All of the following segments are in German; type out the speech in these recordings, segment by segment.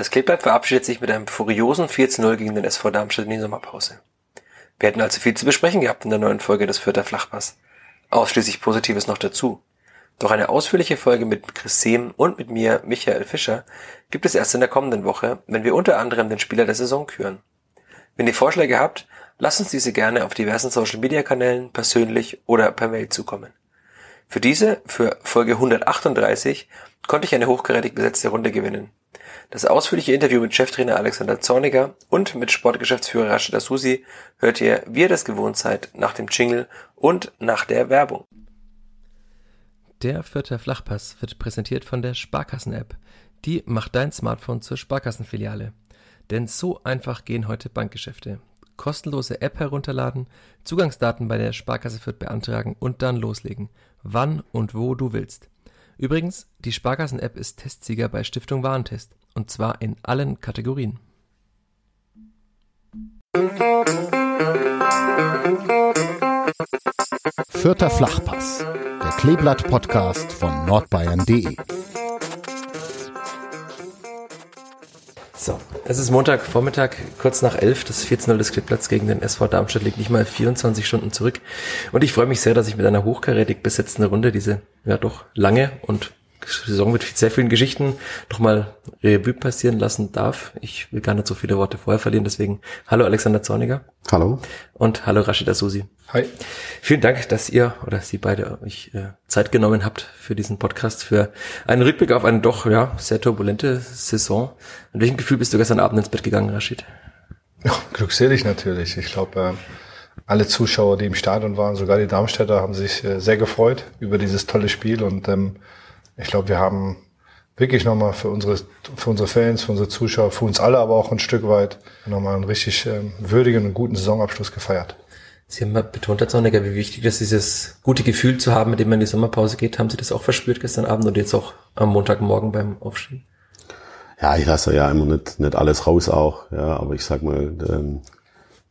Das Kleeblatt verabschiedet sich mit einem furiosen 4-0 gegen den SV Darmstadt in die Sommerpause. Wir hätten also viel zu besprechen gehabt in der neuen Folge des Fürther Flachpass. Ausschließlich Positives noch dazu. Doch eine ausführliche Folge mit Chris Sehm und mit mir, Michael Fischer, gibt es erst in der kommenden Woche, wenn wir unter anderem den Spieler der Saison küren. Wenn ihr Vorschläge habt, lasst uns diese gerne auf diversen Social Media Kanälen persönlich oder per Mail zukommen. Für diese, für Folge 138, konnte ich eine hochkarätig besetzte Runde gewinnen. Das ausführliche Interview mit Cheftrainer Alexander Zorniger und mit Sportgeschäftsführer Rashida Susi hört ihr, wie ihr das gewohnt seid, nach dem Jingle und nach der Werbung. Der vierte Flachpass wird präsentiert von der Sparkassen-App. Die macht dein Smartphone zur Sparkassenfiliale. Denn so einfach gehen heute Bankgeschäfte. Kostenlose App herunterladen, Zugangsdaten bei der Sparkasse Fürth beantragen und dann loslegen. Wann und wo du willst. Übrigens, die Sparkassen-App ist Testsieger bei Stiftung Warentest. Und zwar in allen Kategorien. Vierter Flachpass, der Kleeblatt-Podcast von nordbayern.de. So, es ist Montagvormittag, kurz nach elf. Das 14-0 des Kleeblatts gegen den SV Darmstadt liegt nicht mal 24 Stunden zurück. Und ich freue mich sehr, dass ich mit einer hochkarätig besetzten Runde diese ja doch lange und Saison mit sehr vielen Geschichten nochmal Revue passieren lassen darf. Ich will gar nicht so viele Worte vorher verlieren, deswegen hallo Alexander Zorniger. Hallo. Und hallo Rashida Susi. Hi. Vielen Dank, dass ihr oder Sie beide euch äh, Zeit genommen habt für diesen Podcast, für einen Rückblick auf eine doch ja sehr turbulente Saison. Mit welchem Gefühl bist du gestern Abend ins Bett gegangen, Rashid? Ja, glückselig natürlich. Ich glaube, äh, alle Zuschauer, die im Stadion waren, sogar die Darmstädter, haben sich äh, sehr gefreut über dieses tolle Spiel und ähm, ich glaube, wir haben wirklich nochmal für unsere, für unsere Fans, für unsere Zuschauer, für uns alle aber auch ein Stück weit nochmal einen richtig ähm, würdigen und guten Saisonabschluss gefeiert. Sie haben betont, Herr Zorniger, wie wichtig das ist, dieses gute Gefühl zu haben, mit dem man in die Sommerpause geht. Haben Sie das auch verspürt gestern Abend und jetzt auch am Montagmorgen beim Aufstehen? Ja, ich lasse ja immer nicht, nicht alles raus auch, ja, aber ich sag mal, ähm,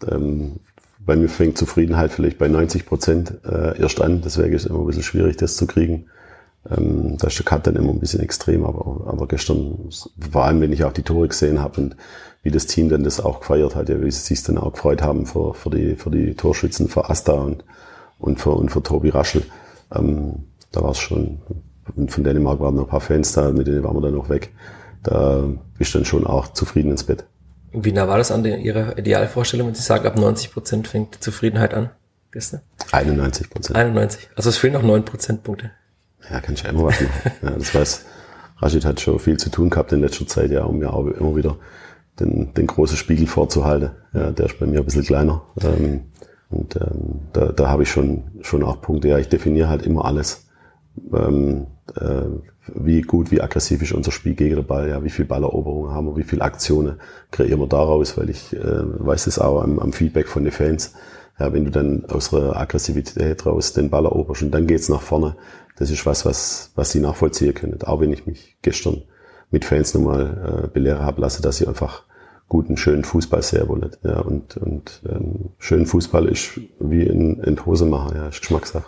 ähm, bei mir fängt Zufriedenheit vielleicht bei 90 Prozent äh, erst an, deswegen ist es immer ein bisschen schwierig, das zu kriegen. Ähm, da ist der Cut dann immer ein bisschen extrem, aber, aber gestern, vor allem wenn ich auch die Tore gesehen habe und wie das Team dann das auch gefeiert hat, ja, wie sie sich dann auch gefreut haben für, für, die, für die Torschützen, für Asta und, und, für, und für Tobi Raschel. Ähm, da war es schon, von Dänemark waren noch ein paar Fans da, mit denen waren wir dann noch weg. Da bist du dann schon auch zufrieden ins Bett. Wie nah war das an Ihrer Idealvorstellung, wenn Sie sagen, ab 90 Prozent fängt Zufriedenheit an gestern? 91 Prozent. 91. Also es fehlen noch 9 Prozentpunkte. Ja, kann ich ja immer was machen. ja, das weiß, Rashid hat schon viel zu tun gehabt in letzter Zeit, ja, um mir auch immer wieder den, den großen Spiegel vorzuhalten. Ja, der ist bei mir ein bisschen kleiner. Ähm, und ähm, da, da habe ich schon, schon auch Punkte. Ja, ich definiere halt immer alles. Ähm, äh, wie gut, wie aggressiv ist unser Spiel gegen den Ball, ja, wie viel Balleroberung haben wir, wie viele Aktionen kreieren wir daraus, weil ich äh, weiß das auch am, am Feedback von den Fans. Ja, wenn du dann aus der Aggressivität raus den Ball eroberst und dann geht's nach vorne, das ist was, was, was sie nachvollziehen können. Auch wenn ich mich gestern mit Fans nochmal äh, belehren habe lassen, dass sie einfach guten, schönen Fußball sehr wollen. Ja, und, und ähm, schönen Fußball ist wie in, in Hose machen, ja, ist Geschmackssache.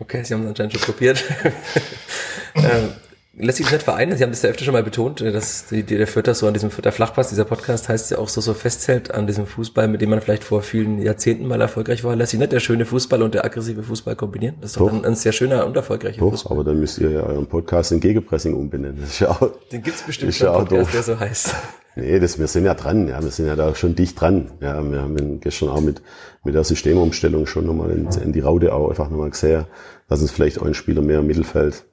Okay, Sie haben es anscheinend schon probiert. ähm, lässt sich nicht vereinen. Sie haben das ja öfter schon mal betont, dass die, die der Vierter so an diesem Vierter Flachpass, dieser Podcast heißt ja auch so, so festhält an diesem Fußball, mit dem man vielleicht vor vielen Jahrzehnten mal erfolgreich war. Lässt sich nicht der schöne Fußball und der aggressive Fußball kombinieren? Das ist doch, doch ein, ein, sehr schöner und erfolgreicher doch, Fußball. aber dann müsst ihr ja euren Podcast in Gegenpressing umbenennen. Das ist ja auch, Den gibt's bestimmt schon, Podcast, doof. der so heißt. Nee, das, wir sind ja dran, ja, wir sind ja da schon dicht dran. Ja, wir haben gestern auch mit, mit der Systemumstellung schon nochmal in, in die Raute auch einfach nochmal gesehen, dass uns vielleicht ein Spieler mehr im Mittelfeld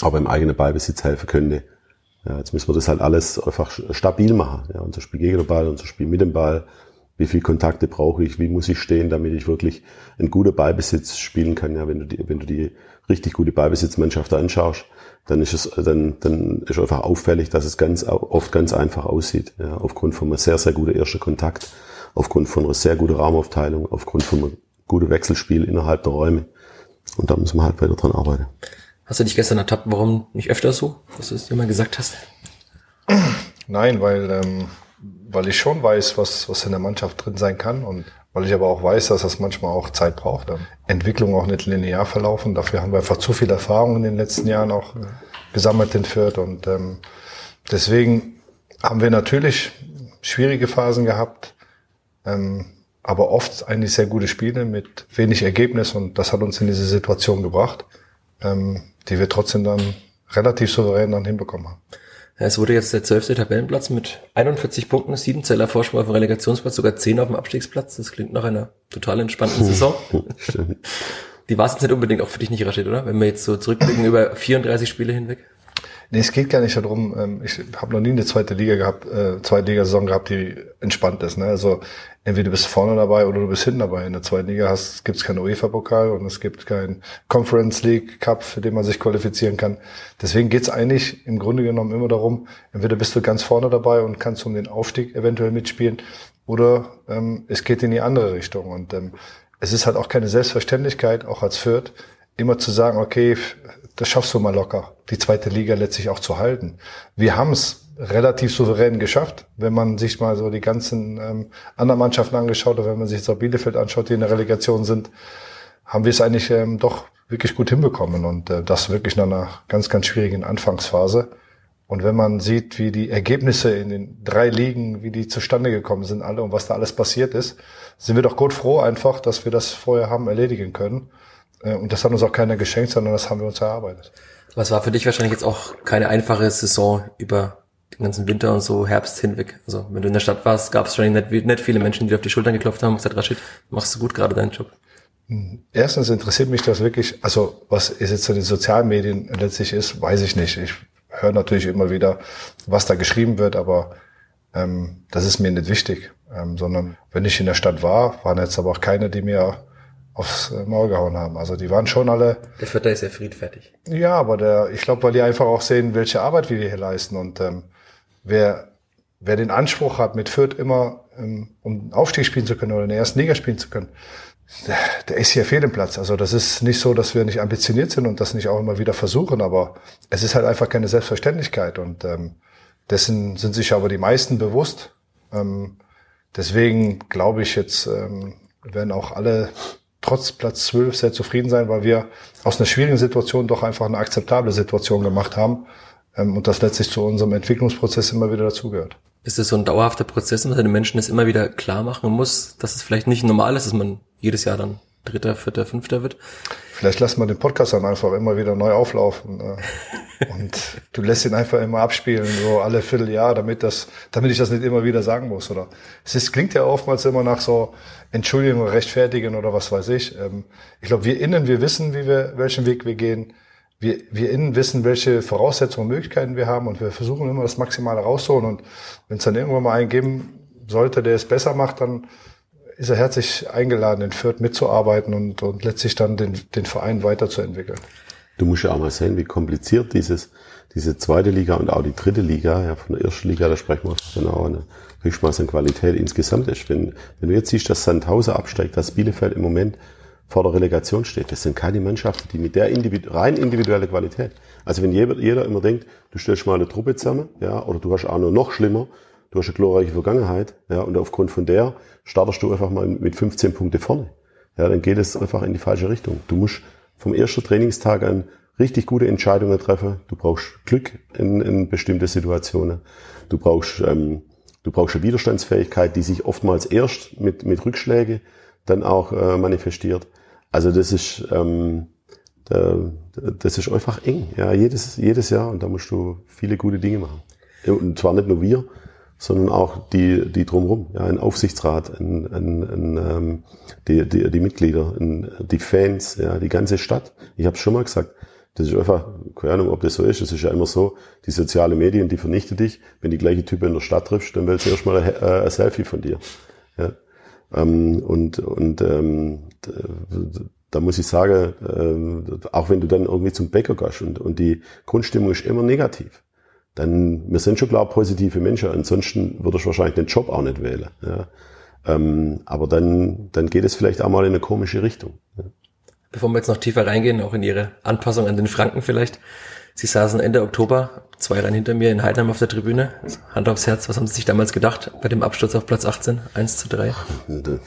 aber im eigenen Ballbesitz helfen könnte. Ja, jetzt müssen wir das halt alles einfach stabil machen. Ja, unser Spiel gegen den Ball, unser Spiel mit dem Ball. Wie viel Kontakte brauche ich? Wie muss ich stehen, damit ich wirklich einen guten Ballbesitz spielen kann? Ja, wenn du die, wenn du die richtig gute Ballbesitzmannschaft anschaust, dann ist es, dann, dann ist einfach auffällig, dass es ganz, oft ganz einfach aussieht. Ja, aufgrund von einem sehr, sehr guten ersten Kontakt aufgrund von einer sehr guten Raumaufteilung, aufgrund von einem guten Wechselspiel innerhalb der Räume. Und da müssen wir halt weiter dran arbeiten. Hast du dich gestern ertappt, warum nicht öfter so, dass du es dir mal gesagt hast? Nein, weil, ähm, weil ich schon weiß, was, was in der Mannschaft drin sein kann und weil ich aber auch weiß, dass das manchmal auch Zeit braucht. Entwicklung auch nicht linear verlaufen. Dafür haben wir einfach zu viel Erfahrung in den letzten Jahren auch gesammelt in Fürth und ähm, deswegen haben wir natürlich schwierige Phasen gehabt, ähm, aber oft eigentlich sehr gute Spiele mit wenig Ergebnis und das hat uns in diese Situation gebracht, ähm, die wir trotzdem dann relativ souverän dann hinbekommen haben. Ja, es wurde jetzt der zwölfte Tabellenplatz mit 41 Punkten, sieben Zeller Vorsprung auf dem Relegationsplatz, sogar zehn auf dem Abstiegsplatz. Das klingt nach einer total entspannten Saison. Die war es jetzt nicht unbedingt auch für dich nicht, Rashid, oder? Wenn wir jetzt so zurückblicken über 34 Spiele hinweg. Nee, es geht gar nicht darum, ähm, ich habe noch nie eine zweite Liga gehabt, äh, zweite Liga-Saison gehabt, die entspannt ist. Ne? Also entweder du bist vorne dabei oder du bist hinten dabei. In der zweiten Liga gibt es keinen UEFA-Pokal und es gibt keinen Conference League Cup, für den man sich qualifizieren kann. Deswegen geht's eigentlich im Grunde genommen immer darum, entweder bist du ganz vorne dabei und kannst um den Aufstieg eventuell mitspielen oder ähm, es geht in die andere Richtung. Und ähm, es ist halt auch keine Selbstverständlichkeit, auch als Fürth, immer zu sagen, okay, das schaffst du mal locker, die zweite Liga letztlich auch zu halten. Wir haben es relativ souverän geschafft, wenn man sich mal so die ganzen ähm, anderen Mannschaften angeschaut oder wenn man sich jetzt auch Bielefeld anschaut, die in der Relegation sind, haben wir es eigentlich ähm, doch wirklich gut hinbekommen und äh, das wirklich nach einer ganz, ganz schwierigen Anfangsphase. Und wenn man sieht, wie die Ergebnisse in den drei Ligen, wie die zustande gekommen sind alle und was da alles passiert ist, sind wir doch gut froh einfach, dass wir das vorher haben erledigen können. Äh, und das hat uns auch keiner geschenkt, sondern das haben wir uns erarbeitet. Was war für dich wahrscheinlich jetzt auch keine einfache Saison über den ganzen Winter und so Herbst hinweg. Also wenn du in der Stadt warst, gab es schon nicht, nicht viele Menschen, die auf die Schultern geklopft haben und gesagt, Rashid, machst du gut gerade deinen Job. Hm. Erstens interessiert mich das wirklich, also was es jetzt in den Sozialmedien letztlich ist, weiß ich nicht. Ich höre natürlich immer wieder, was da geschrieben wird, aber ähm, das ist mir nicht wichtig. Ähm, sondern wenn ich in der Stadt war, waren jetzt aber auch keine, die mir aufs Maul gehauen haben. Also die waren schon alle. Der Vierter ist ja friedfertig. Ja, aber der, ich glaube, weil die einfach auch sehen, welche Arbeit wir hier leisten. Und ähm, wer, wer den Anspruch hat, mit Fürth immer ähm, um Aufstieg spielen zu können oder in der ersten Liga spielen zu können, der, der ist hier fehl im Platz. Also das ist nicht so, dass wir nicht ambitioniert sind und das nicht auch immer wieder versuchen, aber es ist halt einfach keine Selbstverständlichkeit. Und ähm, dessen sind sich aber die meisten bewusst. Ähm, deswegen glaube ich jetzt, ähm, werden auch alle trotz Platz 12 sehr zufrieden sein, weil wir aus einer schwierigen Situation doch einfach eine akzeptable Situation gemacht haben und das letztlich zu unserem Entwicklungsprozess immer wieder dazugehört. Ist es so ein dauerhafter Prozess, dass man den Menschen das immer wieder klar machen muss, dass es vielleicht nicht normal ist, dass man jedes Jahr dann Dritter, Vierter, Fünfter wird? Vielleicht lassen wir den Podcast dann einfach immer wieder neu auflaufen. Äh, und du lässt ihn einfach immer abspielen, so alle Vierteljahr, damit das, damit ich das nicht immer wieder sagen muss, oder? Es ist, klingt ja oftmals immer nach so Entschuldigung oder Rechtfertigen oder was weiß ich. Ähm, ich glaube, wir innen, wir wissen, wie wir, welchen Weg wir gehen. Wir, wir innen wissen, welche Voraussetzungen und Möglichkeiten wir haben und wir versuchen immer das Maximale rauszuholen. Und wenn es dann irgendwann mal einen geben sollte, der es besser macht, dann ist er herzlich eingeladen, in Fürth mitzuarbeiten und, und letztlich dann den, den Verein weiterzuentwickeln. Du musst ja auch mal sehen, wie kompliziert dieses, diese zweite Liga und auch die dritte Liga, ja, von der ersten Liga, da sprechen wir von auch eine Höchstmaß an Qualität insgesamt ist. Wenn, wenn du jetzt siehst, dass Sandhausen absteigt, dass Bielefeld im Moment vor der Relegation steht, das sind keine Mannschaften, die mit der individu rein individuelle Qualität. Also wenn jeder, jeder immer denkt, du stellst mal eine Truppe zusammen, ja, oder du hast auch nur noch schlimmer, du hast eine glorreiche Vergangenheit, ja, und aufgrund von der startest du einfach mal mit 15 Punkte vorne. Ja, dann geht es einfach in die falsche Richtung. Du musst vom ersten Trainingstag an richtig gute Entscheidungen treffen. Du brauchst Glück in, in bestimmte Situationen. Du brauchst, ähm, du brauchst eine Widerstandsfähigkeit, die sich oftmals erst mit, mit Rückschläge dann auch äh, manifestiert. Also das ist, ähm, das ist einfach eng, ja, jedes, jedes Jahr und da musst du viele gute Dinge machen. Und zwar nicht nur wir, sondern auch die, die drumherum, ja, ein Aufsichtsrat, ein, ein, ein, ähm, die, die, die Mitglieder, ein, die Fans, ja, die ganze Stadt. Ich habe schon mal gesagt, das ist einfach, keine Ahnung, ob das so ist, es ist ja immer so, die soziale Medien, die vernichten dich. Wenn die gleiche Type in der Stadt triffst, dann willst du erstmal ein, äh, ein Selfie von dir. Ja. Ähm, und und ähm, da muss ich sagen, äh, auch wenn du dann irgendwie zum Bäcker gehst und, und die Grundstimmung ist immer negativ, dann, wir sind schon klar positive Menschen, ansonsten würde ich wahrscheinlich den Job auch nicht wählen. Ja. Ähm, aber dann, dann geht es vielleicht auch mal in eine komische Richtung. Ja. Bevor wir jetzt noch tiefer reingehen, auch in Ihre Anpassung an den Franken vielleicht. Sie saßen Ende Oktober, zwei Reihen hinter mir in Heidenheim auf der Tribüne. Hand aufs Herz, was haben Sie sich damals gedacht bei dem Absturz auf Platz 18, 1 zu 3?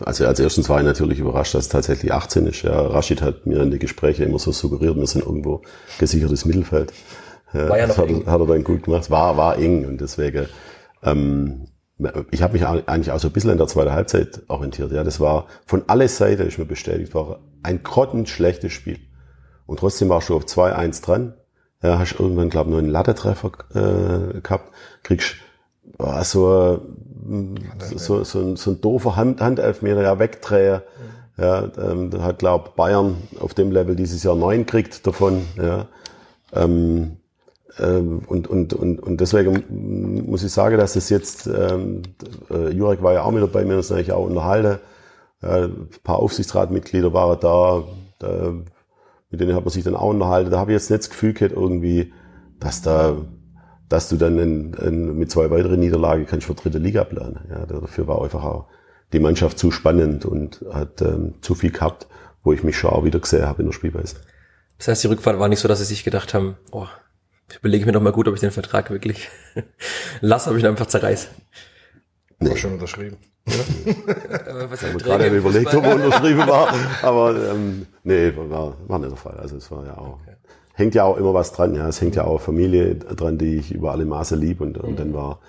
Also als erstens war ich natürlich überrascht, dass es tatsächlich 18 ist. Ja, Rashid hat mir in den Gesprächen immer so suggeriert, wir sind irgendwo gesichertes Mittelfeld. War ja noch hat, eng. hat er dann gut gemacht. War, war eng und deswegen, ähm, ich habe mich eigentlich auch so ein bisschen in der zweiten Halbzeit orientiert. Ja, das war von aller Seiten ist mir bestätigt war ein grottenschlechtes Spiel. Und trotzdem war schon auf 2-1 dran ja, hast irgendwann, glaube ich, nur einen Lattetreffer äh, gehabt, kriegst war so, so, so, ein, so ein doofer Hand, Handelfmeter, ja, wegdrehen. Ja, ähm, da hat, glaube Bayern auf dem Level dieses Jahr neun kriegt davon. Ja. Ähm, ähm, und, und, und, und deswegen muss ich sagen, dass das jetzt, ähm, äh, Jurek war ja auch mit dabei, mir das eigentlich auch unterhalten. Ja, ein paar Aufsichtsratmitglieder waren da, da mit denen hat man sich dann auch unterhalten. Da habe ich jetzt nicht das Gefühl gehabt, irgendwie, dass da, dass du dann in, in, mit zwei weiteren Niederlagen kannst für dritte Liga planen. Ja, dafür war einfach auch die Mannschaft zu spannend und hat ähm, zu viel gehabt, wo ich mich schon auch wieder gesehen habe in der Spielweise. Das heißt, die Rückfahrt war nicht so, dass sie sich gedacht haben, oh, ich überlege mir noch mal gut, ob ich den Vertrag wirklich lasse, ob ich ihn einfach zerreiß. Nee. War schon unterschrieben. Ja. was ich gerade überlegt, ob er unterschrieben war. Aber ähm, nee, war, war nicht der Fall. Also es war ja auch. Okay. Hängt ja auch immer was dran, ja. Es hängt ja auch Familie dran, die ich über alle Maße lieb. Und, und dann war,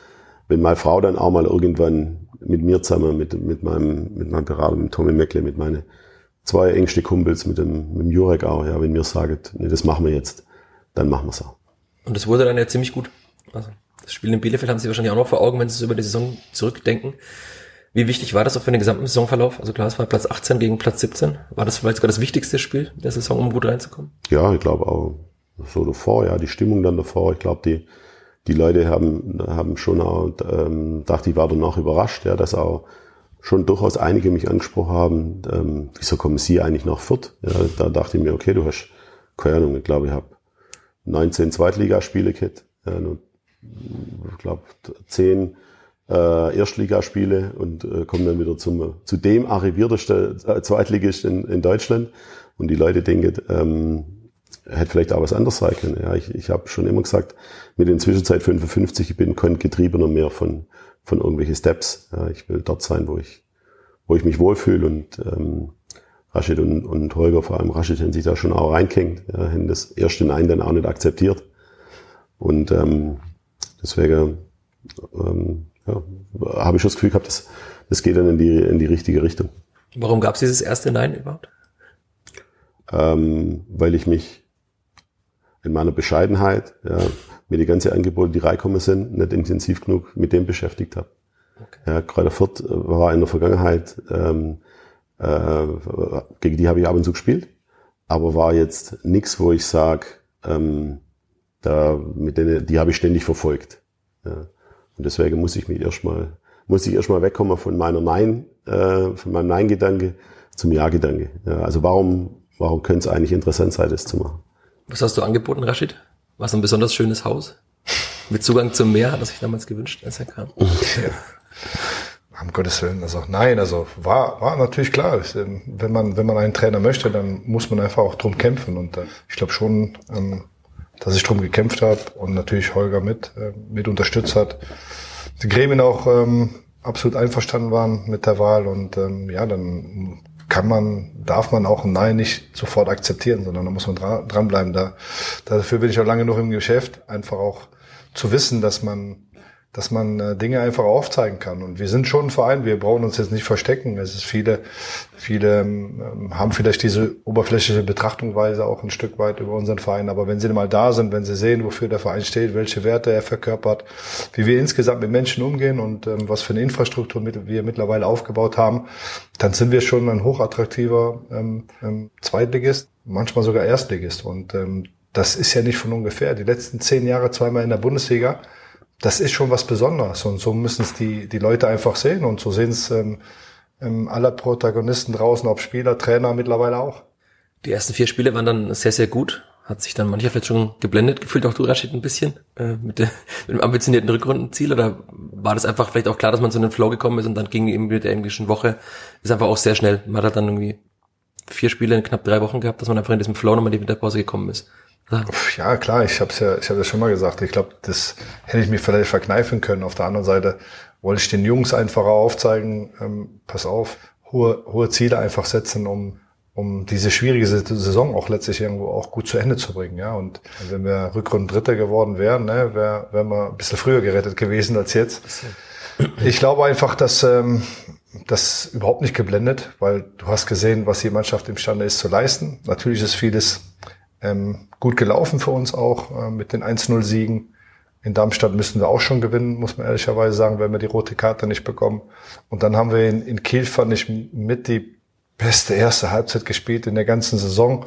wenn meine Frau dann auch mal irgendwann mit mir zusammen, mit, mit meinem, mit meinem Berater, mit Tommy Meckle, mit meinen zwei engste Kumpels, mit dem, mit dem Jurek auch, ja, wenn mir sagt, nee, das machen wir jetzt, dann machen wir es auch. Und das wurde dann ja ziemlich gut. Also das Spiel in Bielefeld haben Sie wahrscheinlich auch noch vor Augen, wenn Sie es über die Saison zurückdenken. Wie wichtig war das auch für den gesamten Saisonverlauf? Also klar, es war Platz 18 gegen Platz 17. War das vielleicht sogar das wichtigste Spiel der Saison, um gut reinzukommen? Ja, ich glaube auch so davor, ja, die Stimmung dann davor. Ich glaube, die, die Leute haben, haben schon auch, ähm, dachte ich, war danach überrascht, ja, dass auch schon durchaus einige mich angesprochen haben, ähm, wieso kommen Sie eigentlich nach Fürth? Ja, da dachte ich mir, okay, du hast, keine Ahnung, ich glaube, ich habe 19 Zweitligaspiele gehabt, ja, ich glaube, 10 äh, Erstligaspiele und äh, kommen dann wieder zum, zu dem arriviertesten äh, Zweitligist in, in Deutschland. Und die Leute denken, ähm, hätte vielleicht auch was anderes sein können. Ja, ich, ich habe schon immer gesagt, mit den Zwischenzeit 55, ich bin kein Getriebener mehr von, von irgendwelchen Steps. Ja, ich will dort sein, wo ich, wo ich mich wohlfühle und ähm, Rashid und, und Holger, vor allem Rashid, haben sich da schon auch reingehängt, ja, haben das erste Nein dann auch nicht akzeptiert. Und ähm, deswegen ähm, ja, habe ich schon das Gefühl gehabt, das, das geht dann in die, in die richtige Richtung. Warum gab es dieses erste Nein überhaupt? Ähm, weil ich mich in meiner Bescheidenheit ja, mir die ganze Angebote, die reinkommen sind, nicht intensiv genug mit dem beschäftigt habe. Okay. Ja, Kräuter Fürth äh, war in der Vergangenheit, ähm, äh, gegen die habe ich ab und zu gespielt, aber war jetzt nichts, wo ich sage, ähm, da, mit denen, die habe ich ständig verfolgt. Ja. Und deswegen muss ich mich erstmal, muss ich erstmal wegkommen von meiner Nein, äh, von meinem Nein-Gedanke zum Ja-Gedanke. Ja, also warum, warum könnte es eigentlich interessant sein, das zu machen? Was hast du angeboten, Rashid? Was ein besonders schönes Haus? Mit Zugang zum Meer, das ich damals gewünscht, als er kam. Ja. Um Gottes Willen, also nein, also war, war natürlich klar. Ähm, wenn man, wenn man einen Trainer möchte, dann muss man einfach auch drum kämpfen. Und äh, ich glaube schon, ähm, dass ich drum gekämpft habe und natürlich Holger mit, äh, mit unterstützt hat. Die Gremien auch ähm, absolut einverstanden waren mit der Wahl und ähm, ja, dann kann man, darf man auch ein Nein nicht sofort akzeptieren, sondern da muss man dra dranbleiben. Da, dafür bin ich auch lange noch im Geschäft, einfach auch zu wissen, dass man dass man äh, Dinge einfach aufzeigen kann. Und wir sind schon ein Verein, wir brauchen uns jetzt nicht verstecken. Es ist viele, viele ähm, haben vielleicht diese oberflächliche Betrachtungsweise auch ein Stück weit über unseren Verein. Aber wenn sie mal da sind, wenn sie sehen, wofür der Verein steht, welche Werte er verkörpert, wie wir insgesamt mit Menschen umgehen und ähm, was für eine Infrastruktur wir mittlerweile aufgebaut haben, dann sind wir schon ein hochattraktiver ähm, ähm, Zweitligist, manchmal sogar Erstligist. Und ähm, das ist ja nicht von ungefähr. Die letzten zehn Jahre zweimal in der Bundesliga das ist schon was Besonderes. Und so müssen es die, die Leute einfach sehen. Und so sehen es ähm, ähm, alle Protagonisten draußen, ob Spieler, Trainer mittlerweile auch. Die ersten vier Spiele waren dann sehr, sehr gut. Hat sich dann mancher vielleicht schon geblendet gefühlt, auch du Rashid ein bisschen, äh, mit, der, mit dem ambitionierten Rückrundenziel? Oder war das einfach vielleicht auch klar, dass man zu einem Flow gekommen ist und dann ging eben mit der englischen Woche, ist einfach auch sehr schnell. Man hat dann irgendwie vier Spiele in knapp drei Wochen gehabt, dass man einfach in diesem Flow nochmal in die Winterpause gekommen ist. Ja, klar, ich habe es ja, ich habe ja schon mal gesagt. Ich glaube, das hätte ich mir vielleicht verkneifen können. Auf der anderen Seite wollte ich den Jungs einfach aufzeigen, ähm, pass auf, hohe, hohe Ziele einfach setzen, um um diese schwierige Saison auch letztlich irgendwo auch gut zu Ende zu bringen. Ja, und wenn wir Rückrunden Dritter geworden wären, ne, wäre wär wir ein bisschen früher gerettet gewesen als jetzt. Ich glaube einfach, dass ähm, das überhaupt nicht geblendet, weil du hast gesehen, was die Mannschaft imstande ist zu leisten. Natürlich ist vieles ähm, gut gelaufen für uns auch äh, mit den 1-0-Siegen. In Darmstadt müssen wir auch schon gewinnen, muss man ehrlicherweise sagen, wenn wir die rote Karte nicht bekommen. Und dann haben wir in, in Kiel, fand ich, mit die beste erste Halbzeit gespielt in der ganzen Saison.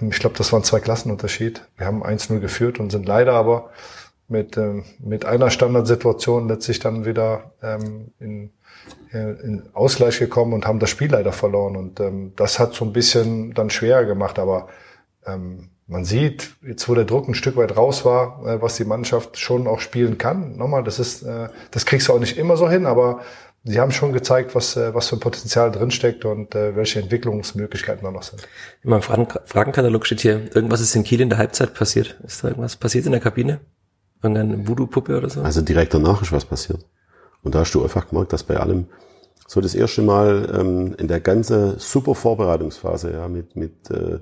Ähm, ich glaube, das waren zwei Klassenunterschied. Wir haben 1-0 geführt und sind leider aber mit, ähm, mit einer Standardsituation letztlich dann wieder ähm, in, in Ausgleich gekommen und haben das Spiel leider verloren. Und ähm, das hat so ein bisschen dann schwerer gemacht. Aber ähm, man sieht, jetzt wo der Druck ein Stück weit raus war, äh, was die Mannschaft schon auch spielen kann. Nochmal, das ist, äh, das kriegst du auch nicht immer so hin, aber sie haben schon gezeigt, was, äh, was für ein Potenzial drinsteckt und äh, welche Entwicklungsmöglichkeiten da noch sind. In meinem Fragen Fragenkatalog steht hier, irgendwas ist in Kiel in der Halbzeit passiert. Ist da irgendwas passiert in der Kabine? Irgendeine Voodoo-Puppe oder so? Also direkt danach ist was passiert. Und da hast du einfach gemerkt, dass bei allem so das erste Mal ähm, in der ganzen super Vorbereitungsphase, ja, mit, mit äh,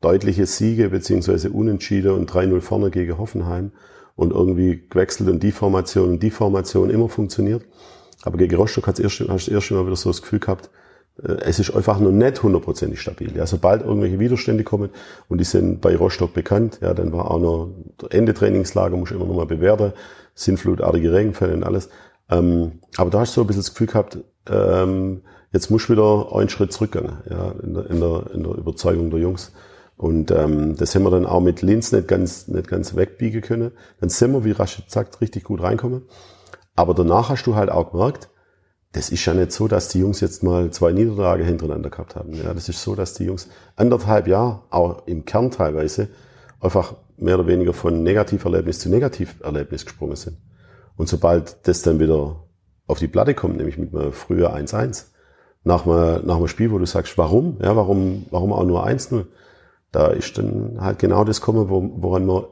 deutliche Siege beziehungsweise Unentschiede und 3-0 vorne gegen Hoffenheim und irgendwie gewechselt und die Formation und die Formation immer funktioniert. Aber gegen Rostock hat es erst, hast du erst mal wieder so das Gefühl gehabt, äh, es ist einfach nur nicht hundertprozentig stabil. Ja, sobald irgendwelche Widerstände kommen und die sind bei Rostock bekannt, ja, dann war auch noch Ende Trainingslager, muss ich immer noch mal bewerten, sinnflutartige Regenfälle und alles. Ähm, aber da hast du so ein bisschen das Gefühl gehabt, ähm, jetzt muss ich wieder einen Schritt zurückgehen, ja, in der, in der, in der Überzeugung der Jungs. Und ähm, das haben wir dann auch mit Linz nicht ganz, nicht ganz wegbiegen können. Dann sind wir, wie Rashid sagt, richtig gut reinkommen. Aber danach hast du halt auch gemerkt, das ist ja nicht so, dass die Jungs jetzt mal zwei Niederlagen hintereinander gehabt haben. Ja, das ist so, dass die Jungs anderthalb Jahre, auch im Kern teilweise, einfach mehr oder weniger von Negativerlebnis zu Negativerlebnis gesprungen sind. Und sobald das dann wieder auf die Platte kommt, nämlich mit einem früher 1-1, nach einem, nach einem Spiel, wo du sagst, warum? Ja, warum, warum auch nur 1-0? Da ist dann halt genau das kommen, woran man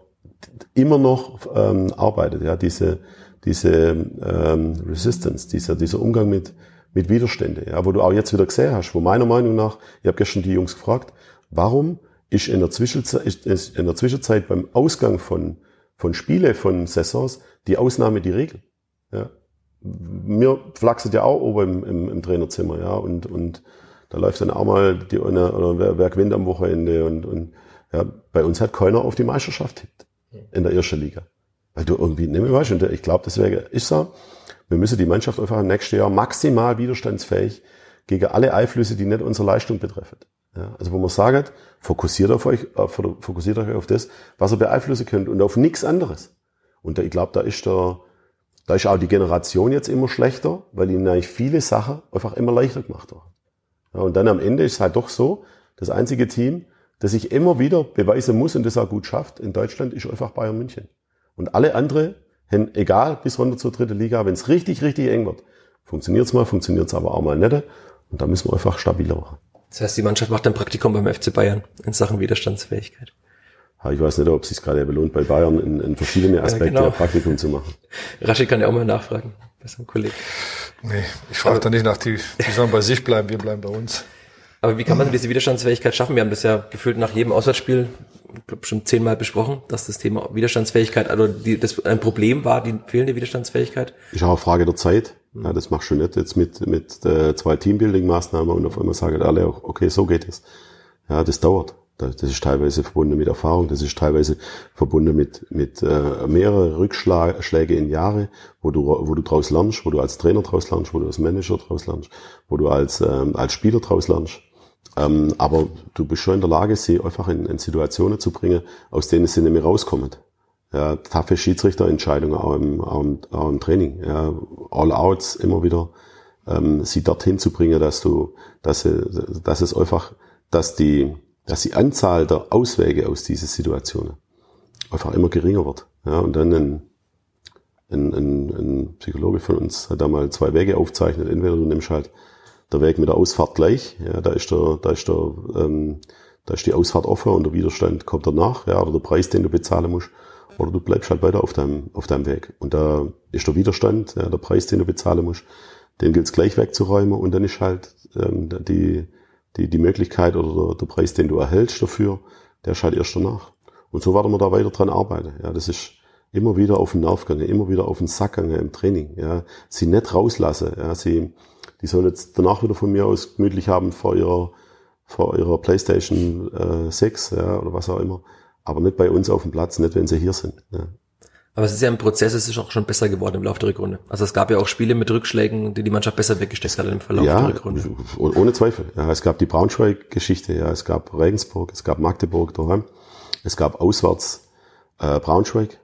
immer noch ähm, arbeitet. Ja, diese, diese ähm, Resistance, dieser, dieser Umgang mit, mit Widerstände, ja, wo du auch jetzt wieder gesehen hast, wo meiner Meinung nach, ich habe gestern die Jungs gefragt, warum ist in der Zwischenzeit, ist in der Zwischenzeit beim Ausgang von, von Spiele, von Saisons, die Ausnahme die Regel. Ja. Mir flachset ja auch oben im, im, im Trainerzimmer, ja, und, und da läuft dann auch mal die eine, oder wer, wer gewinnt am Wochenende und, und ja, bei uns hat keiner auf die Meisterschaft tippt in der ersten Liga. Weil du irgendwie mehr weißt. Und ich glaube, deswegen ist so, wir müssen die Mannschaft einfach im nächsten Jahr maximal widerstandsfähig gegen alle Einflüsse, die nicht unsere Leistung betreffen. Ja, also wo man sagt, fokussiert auf euch, äh, fokussiert euch auf das, was ihr beeinflussen könnt und auf nichts anderes. Und ich glaube, da ist der, da ist auch die Generation jetzt immer schlechter, weil ihnen eigentlich viele Sachen einfach immer leichter gemacht werden. Ja, und dann am Ende ist es halt doch so, das einzige Team, das sich immer wieder beweisen muss und das auch gut schafft in Deutschland, ist einfach Bayern München. Und alle andere, egal bis runter zur dritten Liga, wenn es richtig, richtig eng wird, funktioniert's mal, funktioniert's aber auch mal nicht. Und da müssen wir einfach stabiler machen. Das heißt, die Mannschaft macht ein Praktikum beim FC Bayern in Sachen Widerstandsfähigkeit. Ich weiß nicht, ob es sich gerade belohnt, bei Bayern in, in verschiedene Aspekte ja, genau. Praktikum zu machen. Rashid kann ja auch mal nachfragen bei seinem Kollegen. Nee, ich frage da nicht nach, die, die sollen bei sich bleiben, wir bleiben bei uns. Aber wie kann man diese Widerstandsfähigkeit schaffen? Wir haben das ja gefühlt nach jedem Auswärtsspiel ich glaube, schon zehnmal besprochen, dass das Thema Widerstandsfähigkeit, also die, das ein Problem war, die fehlende Widerstandsfähigkeit. Ist auch eine Frage der Zeit. Ja, das machst du nicht jetzt mit, mit äh, zwei Teambuilding-Maßnahmen und auf einmal sagen alle, okay, so geht es. Ja, das dauert. Das ist teilweise verbunden mit Erfahrung, das ist teilweise verbunden mit, mit äh, mehrere Rückschläge in Jahre, wo du, wo du draus lernst, wo du als Trainer draus lernst, wo du als Manager draus lernst, wo du als, ähm, als Spieler draus lernst. Ähm, aber du bist schon in der Lage, sie einfach in, in Situationen zu bringen, aus denen sie nicht mehr rauskommen. Ja, taffe Schiedsrichterentscheidungen auch im, auch im, auch im Training. Ja, All-Outs immer wieder ähm, sie dorthin zu bringen, dass du, dass, sie, dass es einfach, dass die dass die Anzahl der Auswege aus dieser Situation einfach immer geringer wird. Ja, und dann ein, ein, ein, ein Psychologe von uns hat da mal zwei Wege aufzeichnet. Entweder du nimmst halt der Weg mit der Ausfahrt gleich, ja, da ist der, da ist der, ähm, da ist die Ausfahrt offen und der Widerstand kommt danach, ja, oder der Preis, den du bezahlen musst, oder du bleibst halt weiter auf deinem, auf deinem Weg. Und da ist der Widerstand, ja, der Preis, den du bezahlen musst, den gilt es gleich wegzuräumen und dann ist halt ähm, die, die, die Möglichkeit oder der, der Preis, den du erhältst dafür, der ist halt erst danach. Und so werden wir da weiter dran arbeiten. Ja, das ist immer wieder auf den Nerv gehen, immer wieder auf den Sack gehen im Training. Ja, sie nicht rauslassen. Ja, sie, die sollen jetzt danach wieder von mir aus gemütlich haben vor ihrer, vor ihrer PlayStation äh, 6 ja, oder was auch immer. Aber nicht bei uns auf dem Platz, nicht wenn sie hier sind. Ja. Aber es ist ja im Prozess, es ist auch schon besser geworden im Laufe der Rückrunde. Also es gab ja auch Spiele mit Rückschlägen, die die Mannschaft besser weggesteckt hat im Verlauf ja, der Rückrunde. Ohne Zweifel. Ja, es gab die Braunschweig-Geschichte, ja, es gab Regensburg, es gab Magdeburg daheim, es gab auswärts äh, Braunschweig,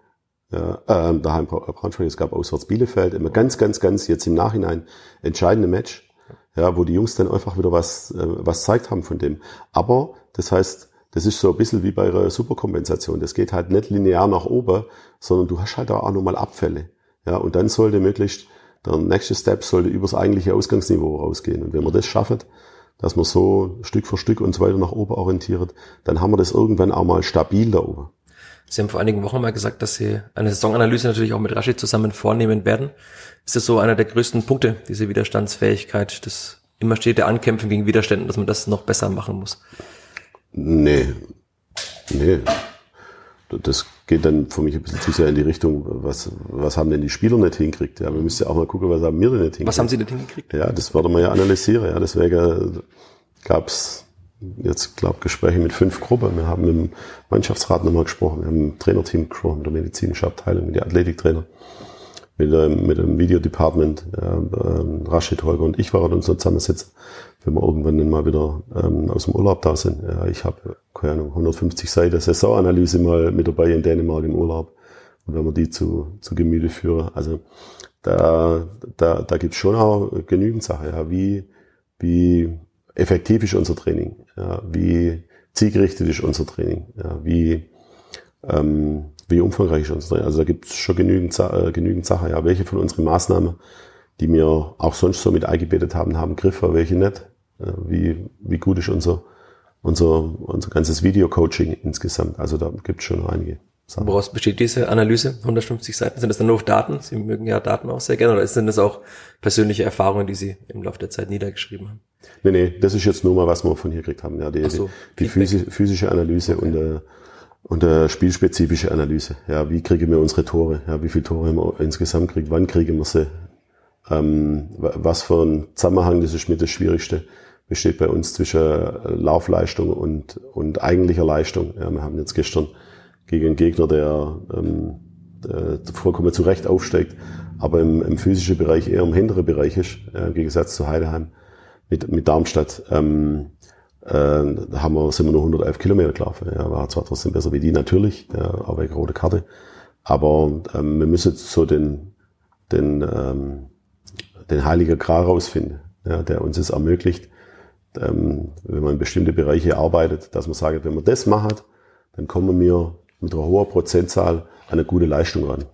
ja, äh, daheim Braunschweig, es gab auswärts Bielefeld, immer ganz, ganz, ganz jetzt im Nachhinein entscheidende Match, ja, wo die Jungs dann einfach wieder was, äh, was zeigt haben von dem. Aber das heißt, das ist so ein bisschen wie bei einer Superkompensation. Das geht halt nicht linear nach oben, sondern du hast halt auch nochmal Abfälle. Ja, und dann sollte möglichst der nächste Step sollte übers eigentliche Ausgangsniveau rausgehen. Und wenn wir das schaffen, dass man so Stück für Stück uns weiter nach oben orientiert, dann haben wir das irgendwann auch mal stabil da oben. Sie haben vor einigen Wochen mal gesagt, dass Sie eine Saisonanalyse natürlich auch mit Rashid zusammen vornehmen werden. Ist das so einer der größten Punkte, diese Widerstandsfähigkeit, das immer stete Ankämpfen gegen Widerständen, dass man das noch besser machen muss? Nee. Nee. Das geht dann für mich ein bisschen zu sehr in die Richtung, was, was haben denn die Spieler nicht hingekriegt? Ja, wir müssen ja auch mal gucken, was haben wir denn nicht hingekriegt? Was haben sie nicht hingekriegt? Ja, das werden wir ja analysieren. Ja, deswegen gab's jetzt, glaube Gespräche mit fünf Gruppen. Wir haben mit dem Mannschaftsrat nochmal gesprochen, wir haben dem Trainerteam gesprochen, mit der medizinischen Abteilung, mit den Athletiktrainer, mit dem, mit dem Videodepartment. Ja, äh, Rashid, Holger und ich waren uns so zusammensitzen wenn wir irgendwann mal wieder ähm, aus dem Urlaub da sind. Ja, ich habe, keine Ahnung, 150 Seiten Saisonanalyse mal mit dabei in Dänemark im Urlaub. Und wenn wir die zu, zu Gemüte führen, also da, da, da gibt's schon auch genügend Sachen, ja, wie, wie effektiv ist unser Training, ja, wie zielgerichtet ist unser Training, ja, wie, ähm, wie umfangreich ist unser Training. Also da gibt's schon genügend, äh, genügend Sachen, ja, welche von unseren Maßnahmen die wir auch sonst so mit eingebettet haben, haben Griffe, welche nicht. Wie, wie gut ist unser, unser, unser ganzes Video-Coaching insgesamt. Also da gibt es schon einige. Sachen. Woraus besteht diese Analyse? 150 Seiten? Sind das dann nur Daten? Sie mögen ja Daten auch sehr gerne. Oder sind das auch persönliche Erfahrungen, die Sie im Laufe der Zeit niedergeschrieben haben? Nee, nee, das ist jetzt nur mal, was wir von hier gekriegt haben. Ja, die, so, die, die physische, physische Analyse okay. und, äh, und äh, spielspezifische Analyse. Ja, wie kriegen wir unsere Tore? Ja, wie viele Tore haben wir insgesamt gekriegt? Wann kriegen wir sie? Ähm, was für ein Zusammenhang, das ist mit das Schwierigste, besteht bei uns zwischen Laufleistung und, und eigentlicher Leistung. Ja, wir haben jetzt gestern gegen einen Gegner, der, ähm, der vollkommen zu Recht aufsteigt, aber im, im physischen Bereich eher im hinteren Bereich ist, äh, im Gegensatz zu Heideheim mit, mit Darmstadt. Ähm, äh, haben wir, sind wir nur 111 Kilometer gelaufen. Ja, war zwar trotzdem besser wie die natürlich, ja, aber eine rote Karte. Aber ähm, wir müssen so den, den ähm, den Heiligen Gral rausfinden, ja, der uns es ermöglicht, ähm, wenn man in bestimmte Bereiche arbeitet, dass man sagt, wenn man das macht, dann kommen wir mit einer hohen Prozentzahl eine gute Leistung ran.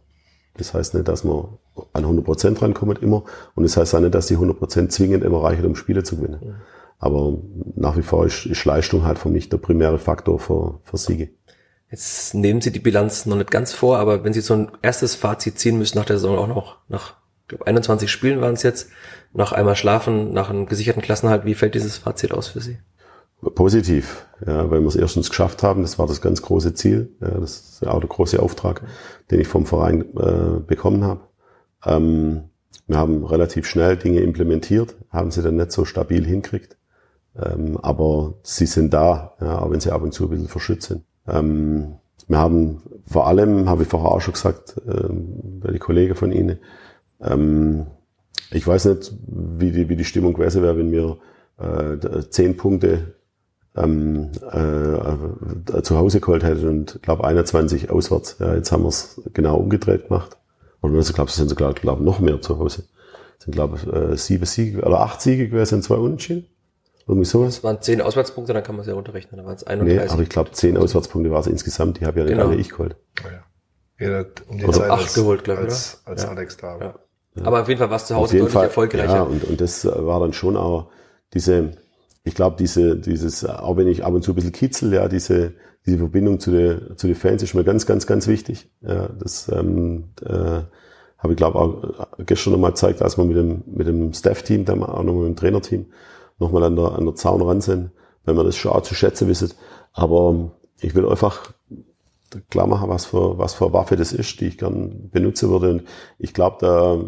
Das heißt nicht, dass man an 100 Prozent rankommt immer und das heißt auch nicht, dass die 100 Prozent zwingend immer reichen, um Spiele zu gewinnen. Aber nach wie vor ist, ist Leistung halt für mich der primäre Faktor für, für Siege. Jetzt nehmen Sie die Bilanz noch nicht ganz vor, aber wenn Sie so ein erstes Fazit ziehen müssen nach der Saison auch noch, nach ich glaube 21 Spielen waren es jetzt, nach einmal schlafen, nach einem gesicherten Klassenhalt, wie fällt dieses Fazit aus für Sie? Positiv, ja, weil wir es erstens geschafft haben, das war das ganz große Ziel, ja, das ist auch der große Auftrag, den ich vom Verein äh, bekommen habe. Ähm, wir haben relativ schnell Dinge implementiert, haben sie dann nicht so stabil hinkriegt, ähm, aber sie sind da, ja, auch wenn sie ab und zu ein bisschen verschützt sind. Ähm, wir haben vor allem, habe ich vorher auch schon gesagt, äh, bei die Kollegen von Ihnen, ähm, ich weiß nicht, wie die, wie die Stimmung gewesen wäre, wenn wir äh, zehn Punkte ähm, äh, zu Hause geholt hätten und glaube 21 auswärts. Ja, jetzt haben wir es genau umgedreht gemacht. Oder ich glaube, es sind sogar glaub, noch mehr zu Hause. Es sind glaube ich äh, sieben Siege oder acht Siege gewesen, zwei Unentschieden. Irgendwie sowas. Es waren zehn Auswärtspunkte, dann kann man es ja runterrechnen. Dann waren es Nee, 31. aber ich glaube, zehn Auswärtspunkte war es insgesamt. Die habe ja nicht Genau. alle ich geholt. Ja. Jeder hat um die Zeit acht als, geholt, glaub ich, als, als Ja. Alex da war. Ja. Aber auf jeden Fall war es zu Hause deutlich Fall. erfolgreicher. Ja, und, und das war dann schon auch diese, ich glaube, diese, dieses, auch wenn ich ab und zu ein bisschen kitzel, ja, diese, diese Verbindung zu den zu den Fans ist mir ganz, ganz, ganz wichtig. Ja, das ähm, äh, habe ich glaube auch gestern nochmal gezeigt, als wir mit dem, mit dem Staff-Team, dann auch nochmal mit dem Trainerteam nochmal an der, an der Zaun ran sind, wenn man das schon auch zu schätzen wissen. Aber ich will einfach klar machen, was für, was für Waffe das ist, die ich gern benutzen würde. Und ich glaube, da,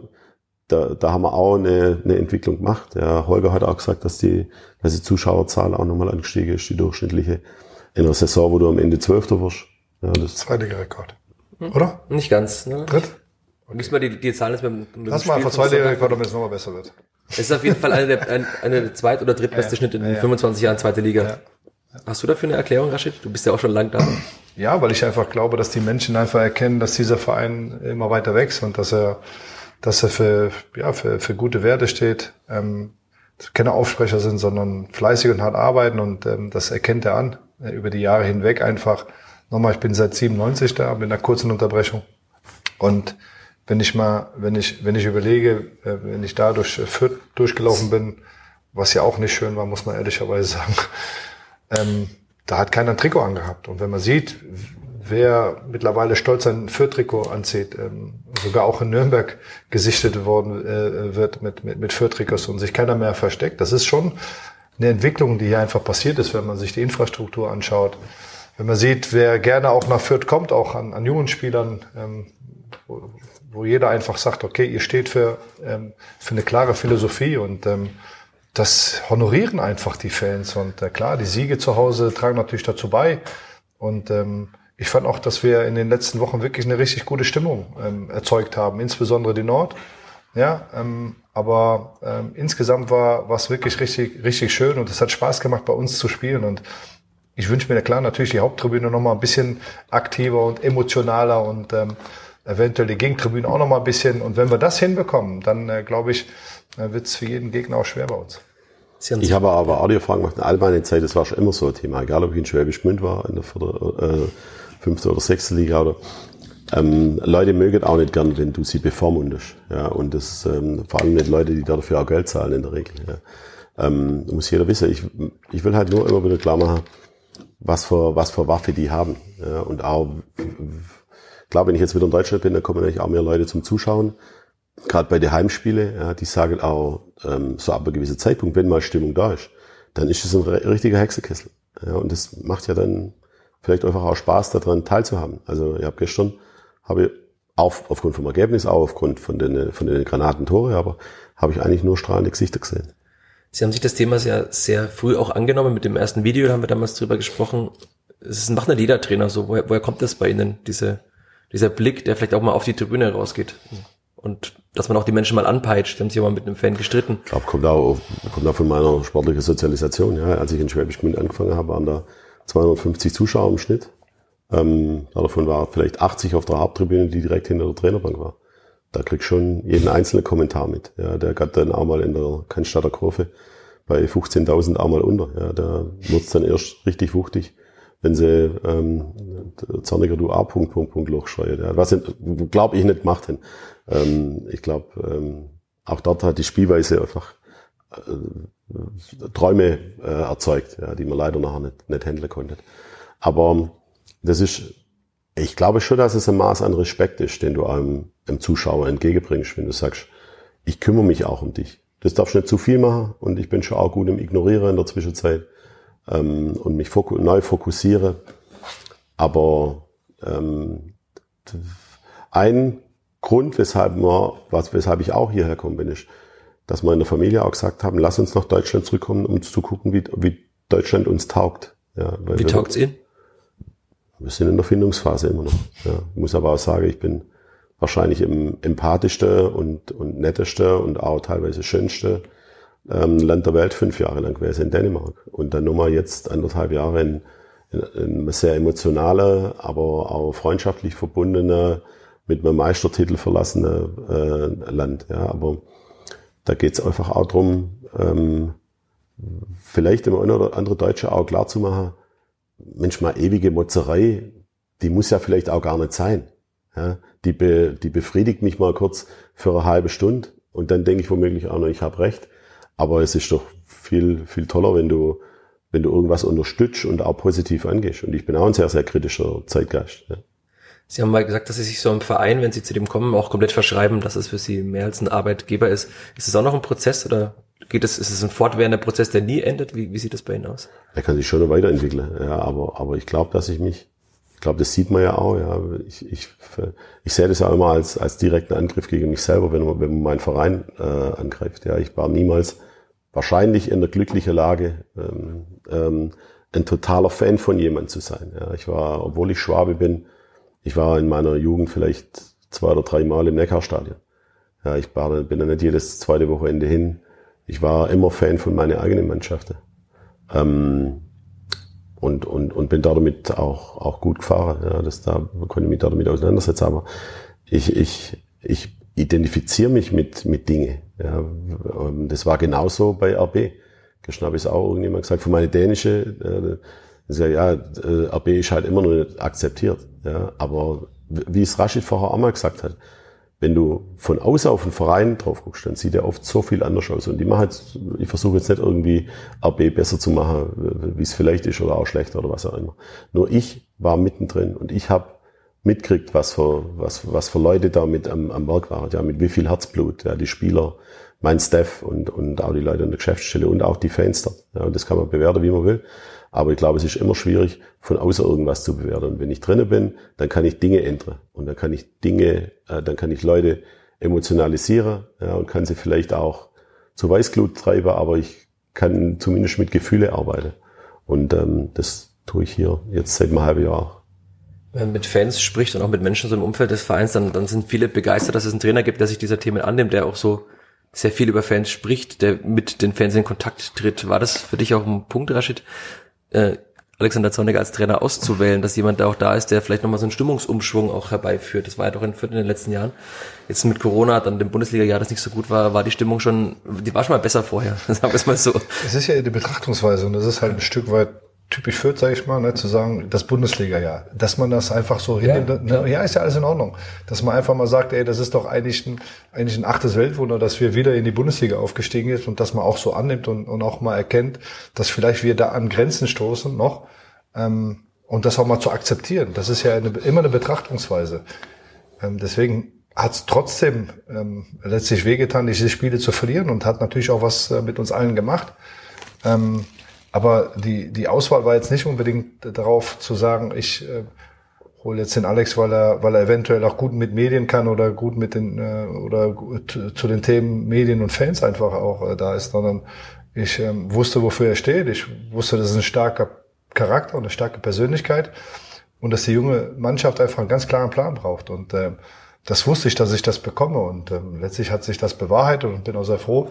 da, da haben wir auch eine, eine Entwicklung gemacht. Ja, Holger hat auch gesagt, dass die, dass die Zuschauerzahl auch nochmal angestiegen ist, die durchschnittliche. In einer Saison, wo du am Ende Zwölfter wirst. Ja, das, Zweitliga-Rekord. Oder? Nicht ganz. Ne? Dritt? Müssen wir die, die Zahlen jetzt mit, mit dem Lass mal vom Sonntag- Zweitliga-Rekord, damit es nochmal besser wird. Es ist auf jeden Fall eine der, ein, eine der zweit- oder drittbeste Ja, Schnitte in ja. 25 Jahren zweite Liga. Ja. Hast du dafür eine Erklärung, Rashid? Du bist ja auch schon lang da. Ja, weil ich einfach glaube, dass die Menschen einfach erkennen, dass dieser Verein immer weiter wächst und dass er, dass er für, ja, für, für gute Werte steht, ähm, keine Aufsprecher sind, sondern fleißig und hart arbeiten und ähm, das erkennt er an, äh, über die Jahre hinweg einfach. Nochmal, ich bin seit 97 da, mit einer kurzen Unterbrechung. Und wenn ich mal, wenn ich, wenn ich überlege, äh, wenn ich da durch äh, Fürth durchgelaufen bin, was ja auch nicht schön war, muss man ehrlicherweise sagen, ähm, da hat keiner ein Trikot angehabt. Und wenn man sieht, wer mittlerweile stolz ein Fürth-Trikot anzieht, ähm, sogar auch in Nürnberg gesichtet worden äh, wird mit, mit, mit Fürth-Trikots und sich keiner mehr versteckt, das ist schon eine Entwicklung, die hier einfach passiert ist, wenn man sich die Infrastruktur anschaut. Wenn man sieht, wer gerne auch nach Fürth kommt, auch an, an jungen Spielern, ähm, wo, wo jeder einfach sagt, okay, ihr steht für, ähm, für eine klare Philosophie und ähm, das honorieren einfach die Fans. Und äh, klar, die Siege zu Hause tragen natürlich dazu bei. Und ähm, ich fand auch, dass wir in den letzten Wochen wirklich eine richtig gute Stimmung ähm, erzeugt haben, insbesondere die Nord. Ja, ähm, aber ähm, insgesamt war was wirklich richtig, richtig schön und es hat Spaß gemacht, bei uns zu spielen. Und ich wünsche mir klar natürlich die Haupttribüne noch mal ein bisschen aktiver und emotionaler und ähm, eventuell die Gegentribüne auch noch mal ein bisschen. Und wenn wir das hinbekommen, dann äh, glaube ich, äh, wird es für jeden Gegner auch schwer bei uns. Ich habe aber Audiofragen gemacht in all meiner Zeit, das war schon immer so ein Thema, egal ob ich in Schwäbisch Gmünd war, in der vierte, äh, fünfte oder sechste Liga oder ähm, Leute mögen auch nicht gerne, wenn du sie bevormundest. Ja, und das ähm, vor allem nicht Leute, die dafür auch Geld zahlen in der Regel. Ja. Ähm, muss jeder wissen. Ich, ich will halt nur immer wieder klar machen, was für, was für Waffe die haben. Ja, und auch, klar, wenn ich jetzt wieder in Deutschland bin, dann kommen natürlich auch mehr Leute zum Zuschauen. Gerade bei den Heimspielen, ja, die sagen auch, ähm, so ab einem gewissen Zeitpunkt, wenn mal Stimmung da ist, dann ist es ein ri- richtiger Hexenkessel. Ja, und das macht ja dann vielleicht einfach auch Spaß daran teilzuhaben. Also ich habe gestern, habe ich auf, aufgrund vom Ergebnis, auch aufgrund von den, von den Granatentore, aber habe ich eigentlich nur strahlende Gesichter gesehen. Sie haben sich das Thema sehr, sehr früh auch angenommen. Mit dem ersten Video da haben wir damals drüber gesprochen. Es ist- macht nicht jeder Trainer so. Woher, woher kommt das bei Ihnen, diese, dieser Blick, der vielleicht auch mal auf die Tribüne rausgeht? Und dass man auch die Menschen mal anpeitscht. Sie haben sich ja mal mit einem Fan gestritten. Ich glaube, kommt auch, kommt auch von meiner sportlichen Sozialisation. Ja, als ich in Schwäbisch Gmünd angefangen habe, waren da 250 Zuschauer im Schnitt. Ähm, davon war vielleicht 80 auf der Haupttribüne, die direkt hinter der Trainerbank war. Da kriegst schon jeden einzelnen Kommentar mit. Ja, der geht dann auch mal in der Cannstatter Kurve bei 15.000 auch mal unter. Ja, da wird's dann erst richtig wuchtig, wenn sie ähm, Zorniger du A. Punkt, Punkt, Punkt Loch schreien. Ja, was glaube ich nicht gemacht haben. Ähm, ich glaube, ähm, auch dort hat die Spielweise einfach äh, Träume äh, erzeugt, ja, die man leider nachher nicht, nicht handeln konnte. Aber das ist, ich glaube schon, dass es ein Maß an Respekt ist, den du einem, einem Zuschauer entgegenbringst, wenn du sagst, ich kümmere mich auch um dich. Das darfst du nicht zu viel machen und ich bin schon auch gut im Ignorieren in der Zwischenzeit ähm, und mich foku neu fokussiere. Aber ähm, ein Grund, weshalb, wir, was, weshalb ich auch hierher gekommen bin, ist, dass wir in der Familie auch gesagt haben, lass uns nach Deutschland zurückkommen, um zu gucken, wie, wie Deutschland uns taugt. Ja, Wie wir- taugt's Ihnen? wir sind in der Findungsphase immer noch. Ja. Ich muss aber auch sagen, ich bin wahrscheinlich im empathischste und, und netteste und auch teilweise schönste ähm, Land der Welt fünf Jahre lang gewesen in Dänemark. Und dann nochmal jetzt anderthalb Jahre in, in, in sehr emotionale, aber auch freundschaftlich verbundene, mit einem Meistertitel verlassene äh, Land. Ja. Aber da geht es einfach auch drum, ähm, vielleicht dem einen oder andere Deutsche auch klar zu machen, Mensch, mal ewige Motzerei, die muss ja vielleicht auch gar nicht sein. Ja, die, be, die befriedigt mich mal kurz für eine halbe Stunde und dann denke ich womöglich auch noch, ich habe recht. Aber es ist doch viel, viel toller, wenn du, wenn du irgendwas unterstützt und auch positiv angehst. Und ich bin auch ein sehr, sehr kritischer Zeitgeist. Ja. Sie haben mal gesagt, dass Sie sich so im Verein, wenn Sie zu dem kommen, auch komplett verschreiben, dass es für Sie mehr als ein Arbeitgeber ist. Ist es auch noch ein Prozess oder geht es, ist es ein fortwährender Prozess, der nie endet? Wie, wie sieht das bei Ihnen aus? Er kann sich schon noch weiterentwickeln, ja, aber, aber ich glaube, dass ich mich, ich glaube, das sieht man ja auch, ja. Ich, ich, ich sehe das ja immer als, als direkten Angriff gegen mich selber, wenn man, wenn man meinen Verein äh, angreift. Ja, ich war niemals wahrscheinlich in der glücklichen Lage, ähm, ähm, ein totaler Fan von jemand zu sein. Ja, ich war, obwohl ich Schwabe bin, ich war in meiner Jugend vielleicht zwei oder drei Mal im Neckarstadion. Ja, ich war, bin da nicht jedes zweite Wochenende hin. Ich war immer Fan von meiner eigenen Mannschaft. Ähm, und, und, und bin damit auch, auch gut gefahren. Ja, das, da konnte ich mich damit auseinandersetzen. Aber ich, ich, ich identifiziere mich mit, mit Dinge. Ja, das war genauso bei RB. Ich es auch irgendjemand gesagt, für meine dänische, äh, ja, äh, RB ist halt immer noch nicht akzeptiert. Ja, aber wie es Rashid vorher auch mal gesagt hat, wenn du von außen auf den Verein drauf guckst, dann sieht er oft so viel anders aus. Und ich mache jetzt, ich versuche jetzt nicht irgendwie RB besser zu machen, wie es vielleicht ist oder auch schlechter oder was auch immer. Nur ich war mittendrin und ich habe mitkriegt, was für, was, was für Leute da mit am, am Werk waren, ja, mit wie viel Herzblut, ja, die Spieler, mein Staff und, und auch die Leute in der Geschäftsstelle und auch die Fans dort. Ja, und das kann man bewerten, wie man will. Aber ich glaube, es ist immer schwierig, von außen irgendwas zu bewerten. Wenn ich drinnen bin, dann kann ich Dinge ändern. Und dann kann ich Dinge, äh, dann kann ich Leute emotionalisieren ja, und kann sie vielleicht auch zu Weißglut treiben, aber ich kann zumindest mit Gefühle arbeiten. Und ähm, das tue ich hier jetzt seit einem halben Jahr. Wenn man mit Fans spricht und auch mit Menschen so im Umfeld des Vereins, dann, dann sind viele begeistert, dass es einen Trainer gibt, der sich dieser Themen annimmt, der auch so sehr viel über Fans spricht, der mit den Fans in Kontakt tritt. War das für dich auch ein Punkt, Rashid, äh, Alexander Zorniger als Trainer auszuwählen, dass jemand da auch da ist, der vielleicht nochmal so einen Stimmungsumschwung auch herbeiführt. Das war ja doch in den letzten Jahren. Jetzt mit Corona, dann dem Bundesliga-Jahr, das nicht so gut war, war die Stimmung schon, die war schon mal besser vorher, sagen wir es mal so. Es ist ja die Betrachtungsweise und das ist halt ein Stück weit typisch Fürth, sage ich mal, ne, zu sagen, das Bundesliga-Jahr. Dass man das einfach so ja, hinnimmt, ne, ja, ist ja alles in Ordnung. Dass man einfach mal sagt, ey, das ist doch eigentlich ein, eigentlich ein achtes Weltwunder, dass wir wieder in die Bundesliga aufgestiegen ist und dass man auch so annimmt und, und auch mal erkennt, dass vielleicht wir da an Grenzen stoßen noch. Ähm, und das auch mal zu akzeptieren. Das ist ja eine, immer eine Betrachtungsweise. Ähm, deswegen hat es trotzdem ähm, letztlich wehgetan, diese Spiele zu verlieren und hat natürlich auch was äh, mit uns allen gemacht. Ähm, aber die, die Auswahl war jetzt nicht unbedingt darauf zu sagen, ich äh, hole jetzt den Alex, weil er, weil er eventuell auch gut mit Medien kann oder gut mit den äh, oder zu den Themen Medien und Fans einfach auch äh, da ist, sondern ich ähm, wusste, wofür er steht. Ich wusste, das ist ein starker Charakter und eine starke Persönlichkeit und dass die junge Mannschaft einfach einen ganz klaren Plan braucht. Und äh, das wusste ich, dass ich das bekomme. Und äh, letztlich hat sich das bewahrheitet und bin auch sehr froh,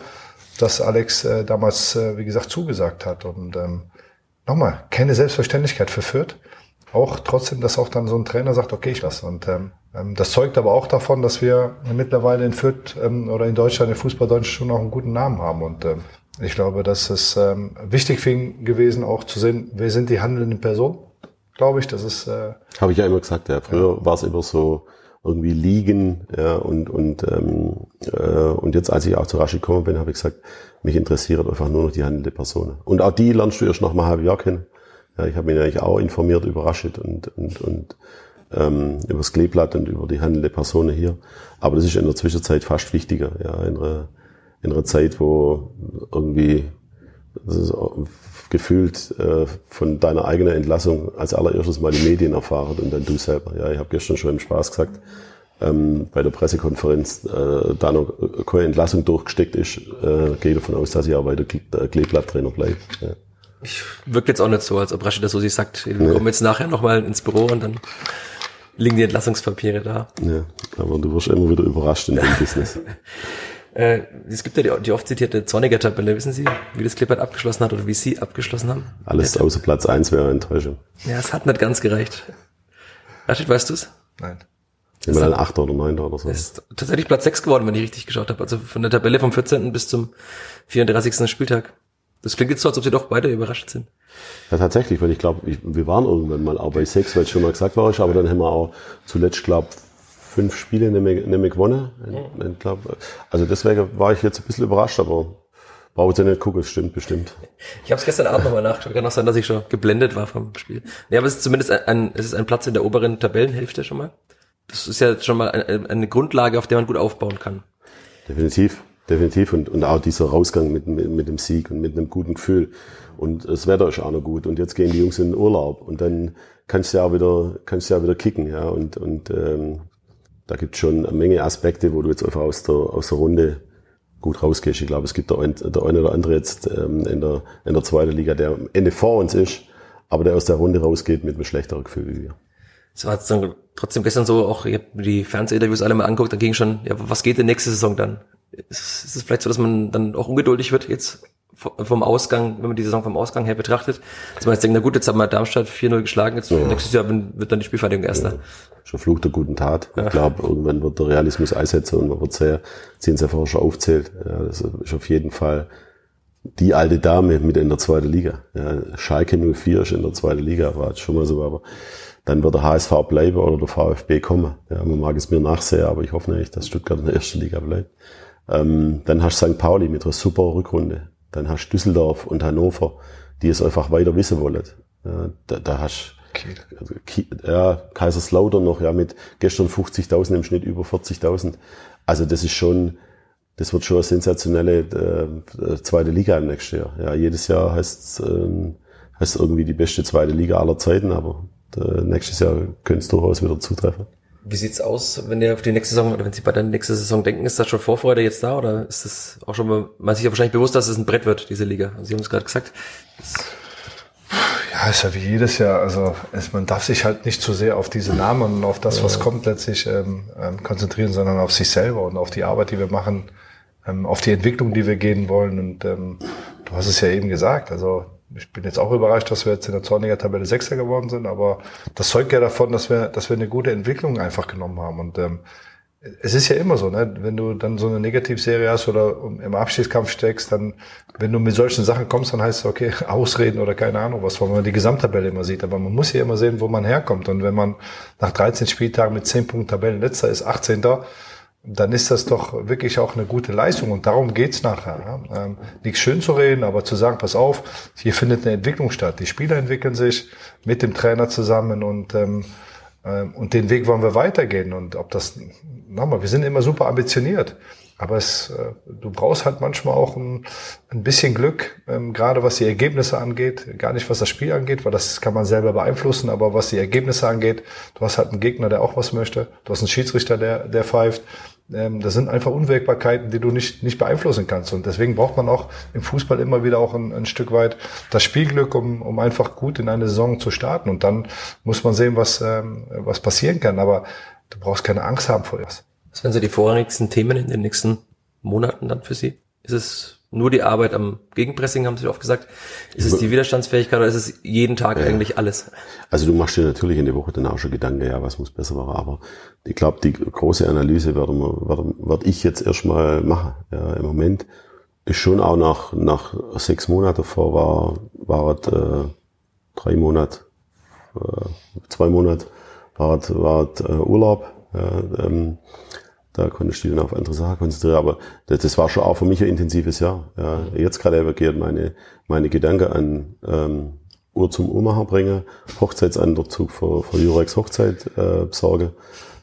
dass Alex äh, damals, äh, wie gesagt, zugesagt hat. Und ähm, nochmal, keine Selbstverständlichkeit für Fürth. Auch trotzdem, dass auch dann so ein Trainer sagt, okay, ich lasse. Und ähm, ähm, das zeugt aber auch davon, dass wir mittlerweile in Fürth ähm, oder in Deutschland, in Fußball schon auch einen guten Namen haben. Und ähm, ich glaube, das ist ähm, wichtig für ihn gewesen, auch zu sehen, wer sind die handelnden Personen. Glaube ich, das ist. Äh, Habe ich ja immer gesagt, ja. Früher ja. war es immer so, irgendwie liegen. Ja, und, und, ähm, äh, und jetzt, als ich auch zu Rashi gekommen bin, habe ich gesagt, mich interessiert einfach nur noch die handelnde Person. Und auch die lernst du erst nach einem halben Jahr kennen. Ja, ich habe mich eigentlich auch informiert über Rashid und, und, und ähm, über das Kleeblatt und über die handelnde Person hier. Aber das ist in der Zwischenzeit fast wichtiger. Ja, in einer, in einer Zeit, wo irgendwie gefühlt äh, von deiner eigenen Entlassung als allererstes mal die Medien erfahren und dann du selber. Ja, ich habe gestern schon im Spaß gesagt, ähm, bei der Pressekonferenz äh, da noch keine Entlassung durchgesteckt ist, äh, gehe davon aus, dass ich auch weiter äh, Kleeblatttrainer bleibe. Ja. Ich wirkt jetzt auch nicht so, als ob Rashid das so sich sagt. Wir nee. kommen jetzt nachher nochmal ins Büro und dann liegen die Entlassungspapiere da. Ja, aber du wirst immer wieder überrascht in dem Business. Äh, es gibt ja die, die oft zitierte Zorniger-Tabelle. Wissen Sie, wie das Clippert abgeschlossen hat oder wie Sie abgeschlossen haben? Alles außer Platz eins wäre Enttäuschung. Ja, es hat nicht ganz gereicht. Rashid, weißt du's? Nein. Immer dann Achter oder Neunter oder so. Ist tatsächlich Platz sechs geworden, wenn ich richtig geschaut habe. Also von der Tabelle vom 14. bis zum 34. Spieltag. Das klingt jetzt so, als ob sie doch beide überrascht sind. Ja, tatsächlich, weil ich glaube, wir waren irgendwann mal auch bei sechs, weil es schon mal gesagt war, aber dann haben wir auch zuletzt, glaube fünf Spiele nicht mehr, nicht mehr gewonnen. Ich, ich glaub, also deswegen war ich jetzt ein bisschen überrascht, aber braucht ihr nicht gucken, es stimmt bestimmt. Ich habe es gestern Abend nochmal nachgeschaut. Kann auch sein, dass ich schon geblendet war vom Spiel. Nee, aber es ist zumindest ein, ein, es ist ein Platz in der oberen Tabellenhälfte schon mal. Das ist ja schon mal eine, eine Grundlage, auf der man gut aufbauen kann. Definitiv, definitiv. Und, und auch dieser Rausgang mit, mit, mit dem Sieg und mit einem guten Gefühl. Und das Wetter ist auch noch gut. Und jetzt gehen die Jungs in den Urlaub. Und dann kannst du ja auch wieder, kannst du ja wieder kicken. Ja. Und, und ähm, da gibt es schon eine Menge Aspekte, wo du jetzt einfach aus der, aus der Runde gut rausgehst. Ich glaube, es gibt der, ein, der eine oder andere jetzt ähm, in, der, in der zweiten Liga, der am Ende vor uns ist, aber der aus der Runde rausgeht mit einem schlechteren Gefühl wie wir. Es war dann trotzdem gestern so, auch ich habe die Fernsehinterviews alle mal angeguckt, da ging schon, ja, was geht denn nächste Saison dann? Ist, ist es vielleicht so, dass man dann auch ungeduldig wird jetzt vom Ausgang, wenn man die Saison vom Ausgang her betrachtet, dass man jetzt denkt, na gut, jetzt haben wir Darmstadt 4-0 geschlagen, jetzt ja. nächstes Jahr wird dann die Spielvereinigung erster. Ja. Schon Flug der guten Tat. Ja. Ich glaube, irgendwann wird der Realismus einsetzen und man wird sehr, sehen sie vorher schon aufzählt. Ja, das ist auf jeden Fall die alte Dame mit in der zweiten Liga. Ja, Schalke 04 ist in der zweiten Liga, war jetzt schon mal so, aber dann wird der HSV bleiben oder der VfB kommen. Ja, man mag es mir nachsehen, aber ich hoffe nicht, dass Stuttgart in der ersten Liga bleibt. Ähm, dann hast du St. Pauli mit einer super Rückrunde. Dann hast du Düsseldorf und Hannover, die es einfach weiter wissen wollen. Ja, da, da hast Kiel. Also, ja, Kaiserslautern noch, ja, mit gestern 50.000 im Schnitt über 40.000. Also das ist schon, das wird schon eine sensationelle äh, zweite Liga im nächsten Jahr. Ja, jedes Jahr heißt ähm, heißt irgendwie die beste zweite Liga aller Zeiten, aber äh, nächstes Jahr könnte es durchaus wieder zutreffen. Wie sieht's aus, wenn ihr auf die nächste Saison oder wenn Sie bei der nächsten Saison denken, ist das schon Vorfreude jetzt da oder ist das auch schon mal, man sich ja wahrscheinlich bewusst, dass es ein Brett wird, diese Liga? Sie haben es gerade gesagt. Ja, ist ja wie jedes Jahr. Also es, man darf sich halt nicht zu sehr auf diese Namen und auf das, was kommt, letztlich ähm, ähm, konzentrieren, sondern auf sich selber und auf die Arbeit, die wir machen, ähm, auf die Entwicklung, die wir gehen wollen. Und ähm, du hast es ja eben gesagt. Also ich bin jetzt auch überrascht, dass wir jetzt in der Zorniger Tabelle Sechster geworden sind, aber das zeugt ja davon, dass wir, dass wir eine gute Entwicklung einfach genommen haben. Und ähm, es ist ja immer so, ne? wenn du dann so eine Negativserie hast oder im Abschiedskampf steckst, dann, wenn du mit solchen Sachen kommst, dann heißt es, okay, Ausreden oder keine Ahnung was, weil man die Gesamttabelle immer sieht. Aber man muss ja immer sehen, wo man herkommt. Und wenn man nach 13 Spieltagen mit 10 Punkten Tabellenletzter ist, 18 dann ist das doch wirklich auch eine gute Leistung. Und darum geht's nachher. Ja? Ähm, nichts schön zu reden, aber zu sagen, pass auf, hier findet eine Entwicklung statt. Die Spieler entwickeln sich mit dem Trainer zusammen und, ähm, ähm, und den Weg wollen wir weitergehen. Und ob das, nochmal, wir sind immer super ambitioniert. Aber es, äh, du brauchst halt manchmal auch ein, ein bisschen Glück, ähm, gerade was die Ergebnisse angeht, gar nicht was das Spiel angeht, weil das kann man selber beeinflussen, aber was die Ergebnisse angeht, du hast halt einen Gegner, der auch was möchte, du hast einen Schiedsrichter, der, der pfeift, das sind einfach Unwägbarkeiten, die du nicht, nicht beeinflussen kannst. Und deswegen braucht man auch im Fußball immer wieder auch ein, ein Stück weit das Spielglück, um, um einfach gut in eine Saison zu starten. Und dann muss man sehen, was, ähm, was passieren kann. Aber du brauchst keine Angst haben vor das. Was wären so die vorrangigsten Themen in den nächsten Monaten dann für Sie? Ist es nur die Arbeit am Gegenpressing, haben Sie oft gesagt. Ist es die Widerstandsfähigkeit oder ist es jeden Tag ja. eigentlich alles? Also du machst dir natürlich in der Woche dann auch schon Gedanken, ja, was muss besser werden. Aber ich glaube, die große Analyse werde, werde, werde ich jetzt erstmal machen. Ja, Im Moment ist schon auch nach, nach sechs Monaten vor war, war es äh, drei Monate, äh, zwei Monate, war es, war es, äh, Urlaub. Ja, ähm, da konnte ich dann auf andere Sachen konzentrieren. Aber das, das, war schon auch für mich ein intensives Jahr. Ja, jetzt gerade übergeht meine, meine Gedanken an ähm, Uhr zum Uhrmacher bringen, Hochzeitsanzug für, für Jurex Hochzeit äh, besorgen,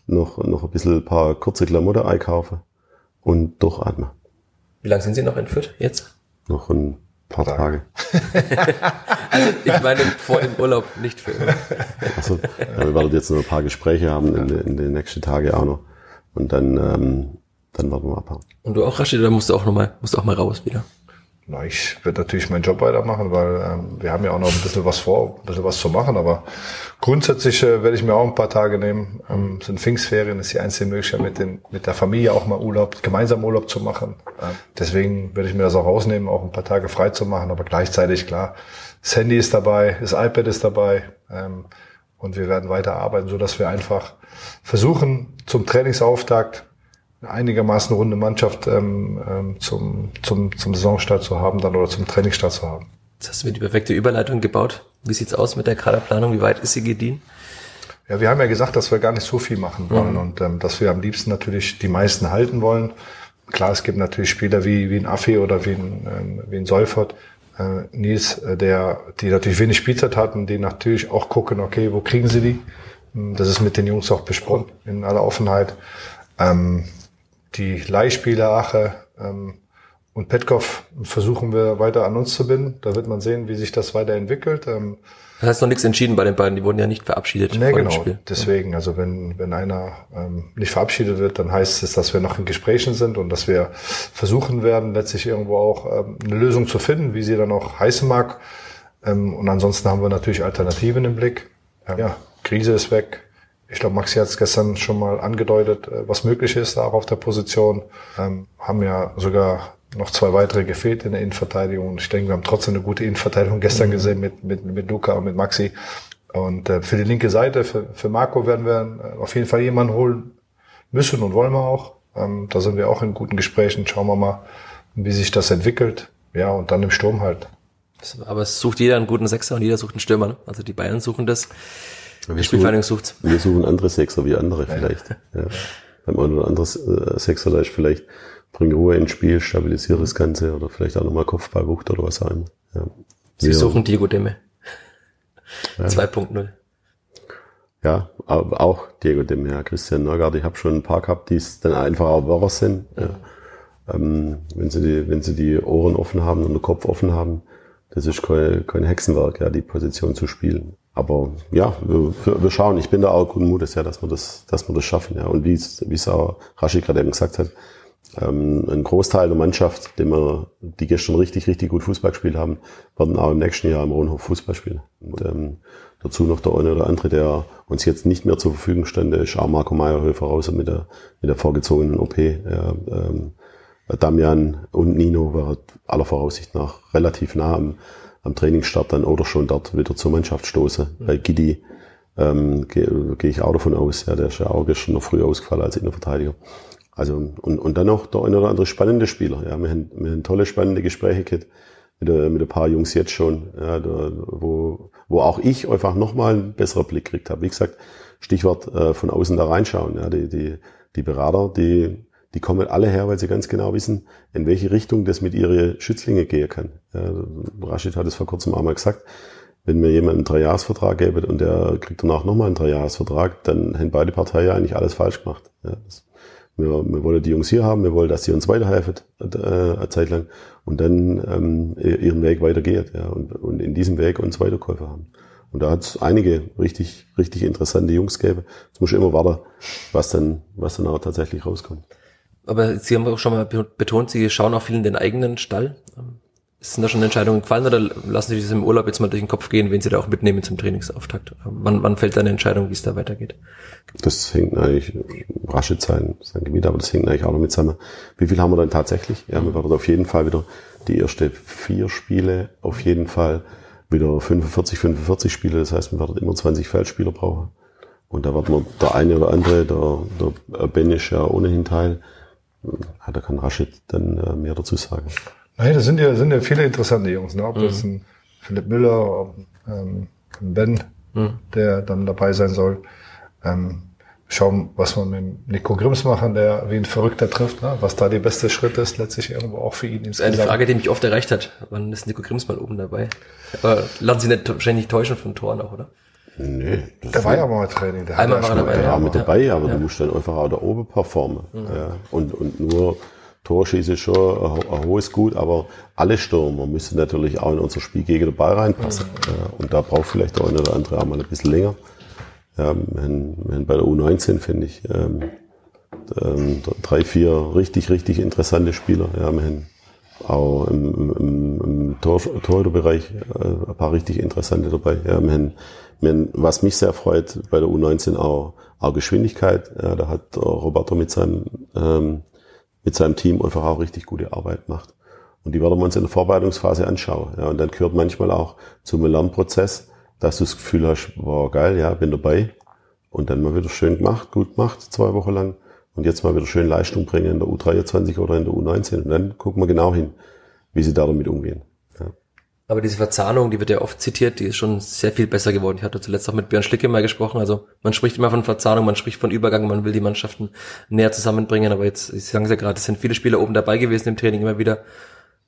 noch, noch ein bisschen ein paar kurze Klamotten einkaufen und durchatmen. Wie lange sind Sie noch in Fürth jetzt? Noch ein paar Tage. also ich meine vor dem Urlaub, nicht für immer. Also, ja, wir werden jetzt noch ein paar Gespräche haben in, in den nächsten Tagen auch noch. Und dann, ähm, dann werden wir abhauen. Und du auch, Rashid, oder musst du auch noch mal, musst du auch mal raus wieder? Na, ich werde natürlich meinen Job weitermachen, weil ähm, wir haben ja auch noch ein bisschen was vor, ein bisschen was zu machen. Aber grundsätzlich äh, werde ich mir auch ein paar Tage nehmen. Ähm, sind Pfingstferien ist die einzige Möglichkeit, mit, den, mit der Familie auch mal Urlaub, gemeinsam Urlaub zu machen. Ähm, deswegen werde ich mir das auch rausnehmen, auch ein paar Tage frei zu machen. Aber gleichzeitig, klar, das Handy ist dabei, das iPad ist dabei. Ähm, und wir werden weiter arbeiten, so dass wir einfach versuchen, zum Trainingsauftakt einigermaßen runde Mannschaft ähm, ähm, zum, zum, zum Saisonstart zu haben dann oder zum Trainingsstart zu haben. Jetzt hast du mir die perfekte Überleitung gebaut. Wie sieht's aus mit der Kaderplanung? Wie weit ist sie gediehen? Ja, wir haben ja gesagt, dass wir gar nicht so viel machen wollen mhm. und ähm, dass wir am liebsten natürlich die meisten halten wollen. Klar, es gibt natürlich Spieler wie, wie ein Affe oder wie ein, ähm, wie ein Seufert, äh, Nils, äh, der, die natürlich wenig Spielzeit hatten, die natürlich auch gucken, okay, wo kriegen sie die? Hm, das ist mit den Jungs auch besprochen, in aller Offenheit. Ähm, die Leihspieler Ache ähm, und Petkov versuchen wir weiter an uns zu binden. Da wird man sehen, wie sich das weiterentwickelt. Ähm, das heißt noch nichts entschieden bei den beiden, die wurden ja nicht verabschiedet. Nee, genau. Spiel. Deswegen, also wenn, wenn einer ähm, nicht verabschiedet wird, dann heißt es, dass wir noch in Gesprächen sind und dass wir versuchen werden, letztlich irgendwo auch ähm, eine Lösung zu finden, wie sie dann auch heißen mag. Ähm, und ansonsten haben wir natürlich Alternativen im Blick. Ja, Krise ist weg. Ich glaube, Maxi hat es gestern schon mal angedeutet, äh, was möglich ist auch auf der Position. Ähm, haben ja sogar noch zwei weitere gefehlt in der Innenverteidigung. Ich denke, wir haben trotzdem eine gute Innenverteidigung gestern mhm. gesehen mit, mit, mit Luca und mit Maxi. Und äh, für die linke Seite, für, für Marco werden wir äh, auf jeden Fall jemanden holen müssen und wollen wir auch. Ähm, da sind wir auch in guten Gesprächen. Schauen wir mal, wie sich das entwickelt. Ja, und dann im Sturm halt. Aber es sucht jeder einen guten Sechser und jeder sucht einen Stürmer. Ne? Also die Bayern suchen das. Wir die Spielvereinigung sucht Wir suchen andere Sechser wie andere vielleicht. Ja. ja. Beim einen oder anderen äh, Sechser da ist vielleicht bring Ruhe ins Spiel, stabilisiere das Ganze oder vielleicht auch nochmal Kopfballwucht oder was auch immer. Ja. Sie suchen Diego Demme. Ja. 2.0. Ja, auch Diego Demme, ja, Christian Neugard. Ich habe schon ein paar gehabt, die es dann einfach auch Wörter sind. Ja. Ähm, wenn sie die, wenn sie die Ohren offen haben und den Kopf offen haben, das ist kein, kein Hexenwerk, ja, die Position zu spielen. Aber ja, wir, wir schauen. Ich bin da auch guten Mutes, ja, dass wir das, dass wir das schaffen, ja. Und wie es, wie es auch Rashi gerade eben gesagt hat, ähm, ein Großteil der Mannschaft, die, wir, die gestern richtig, richtig gut Fußball gespielt haben, werden auch im nächsten Jahr im Rohnhof Fußball spielen. Und, ähm, dazu noch der eine oder andere, der uns jetzt nicht mehr zur Verfügung stände, ist auch Marco Meyerhöfer raus mit der, mit der vorgezogenen OP. Ja, ähm, Damian und Nino waren aller Voraussicht nach relativ nah am, am Trainingsstart dann oder schon dort wieder zur Mannschaft stoße. Bei Gidi ähm, gehe geh ich auch davon aus, ja, der ist ja auch gestern noch früh ausgefallen als Innenverteidiger. Also, und, und dann noch der eine oder andere spannende Spieler. Ja, wir haben, wir haben tolle, spannende Gespräche gehabt mit, mit ein paar Jungs jetzt schon, ja, da, wo, wo auch ich einfach nochmal einen besseren Blick gekriegt habe. Wie gesagt, Stichwort äh, von außen da reinschauen. Ja, die, die, die Berater, die, die kommen alle her, weil sie ganz genau wissen, in welche Richtung das mit ihren Schützlinge gehen kann. Ja, Rashid hat es vor kurzem einmal gesagt, wenn mir jemand einen Dreijahresvertrag gäbe und der kriegt danach nochmal einen Dreijahresvertrag, dann haben beide Parteien eigentlich alles falsch gemacht. Ja, das, wir, wir wollen die Jungs hier haben, wir wollen, dass sie uns weiterhelfen äh, eine Zeit lang und dann ähm, ihren Weg weitergeht ja, und, und in diesem Weg uns Weiterkäufer haben. Und da hat es einige richtig, richtig interessante Jungs gegeben. Jetzt muss ich immer warten, was dann, was dann auch tatsächlich rauskommt. Aber Sie haben auch schon mal betont, Sie schauen auch viel in den eigenen Stall. Sind da schon Entscheidungen gefallen oder lassen Sie das im Urlaub jetzt mal durch den Kopf gehen, wen Sie da auch mitnehmen zum Trainingsauftakt? Wann, wann fällt da eine Entscheidung, wie es da weitergeht? Das hängt eigentlich, rasche sein, sein Gebiet, aber das hängt eigentlich auch noch mit zusammen. Wie viel haben wir dann tatsächlich? Ja, wir werden auf jeden Fall wieder die erste vier Spiele, auf jeden Fall wieder 45, 45 Spiele. Das heißt, wir werden immer 20 Feldspieler brauchen. Und da wird man der eine oder andere, der, der Ben ist ja ohnehin Teil, da kann Rashid dann äh, mehr dazu sagen. Nein, das sind ja, sind ja viele interessante Jungs, ne? Ob mhm. das ein Philipp Müller, ob, ähm, ein Ben, mhm. der dann dabei sein soll. Ähm, schauen, was wir mit Nico Grimms machen, der wie ein Verrückter trifft, ne? was da der beste Schritt ist, letztlich irgendwo auch für ihn. Insgesamt. Eine Frage, die mich oft erreicht hat. Wann ist Nico Grimms mal oben dabei? Aber lassen Sie nicht wahrscheinlich täuschen von Toren auch, oder? Nee. Der war ja mal Training. Der Einmal war er dabei. Der war mit dabei, aber ja. du musst dann einfach auch da oben performen. Mhm. Ja. Und, und nur Torschieße ist schon ein, ein, hohes Gut, aber alle Stürmer müssen natürlich auch in unser Spiel gegen den Ball reinpassen. Mhm. Und da braucht vielleicht der eine oder andere auch mal ein bisschen länger. Ja, wir haben bei der U19, finde ich, ähm, ähm, drei, vier richtig, richtig interessante Spieler. Ja, wir haben auch im, im, im Tor, Torhüterbereich äh, ein paar richtig interessante dabei. Ja, wir haben, wir haben, was mich sehr freut, bei der U19 auch, auch Geschwindigkeit. Ja, da hat Roberto mit seinem ähm, mit seinem Team einfach auch richtig gute Arbeit macht. Und die werden wir uns in der Vorbereitungsphase anschauen. Ja, und dann gehört manchmal auch zum Lernprozess, dass du das Gefühl hast, wow, geil, ja, bin dabei. Und dann mal wieder schön gemacht, gut gemacht, zwei Wochen lang. und jetzt mal wieder schön Leistung bringen in der U23 oder in der U19 und dann gucken wir genau hin, wie sie da damit umgehen. Aber diese Verzahnung, die wird ja oft zitiert, die ist schon sehr viel besser geworden. Ich hatte zuletzt auch mit Björn Schlicke mal gesprochen. Also man spricht immer von Verzahnung, man spricht von Übergang, man will die Mannschaften näher zusammenbringen. Aber jetzt, ich sagen Sie ja gerade, es sind viele Spieler oben dabei gewesen im Training immer wieder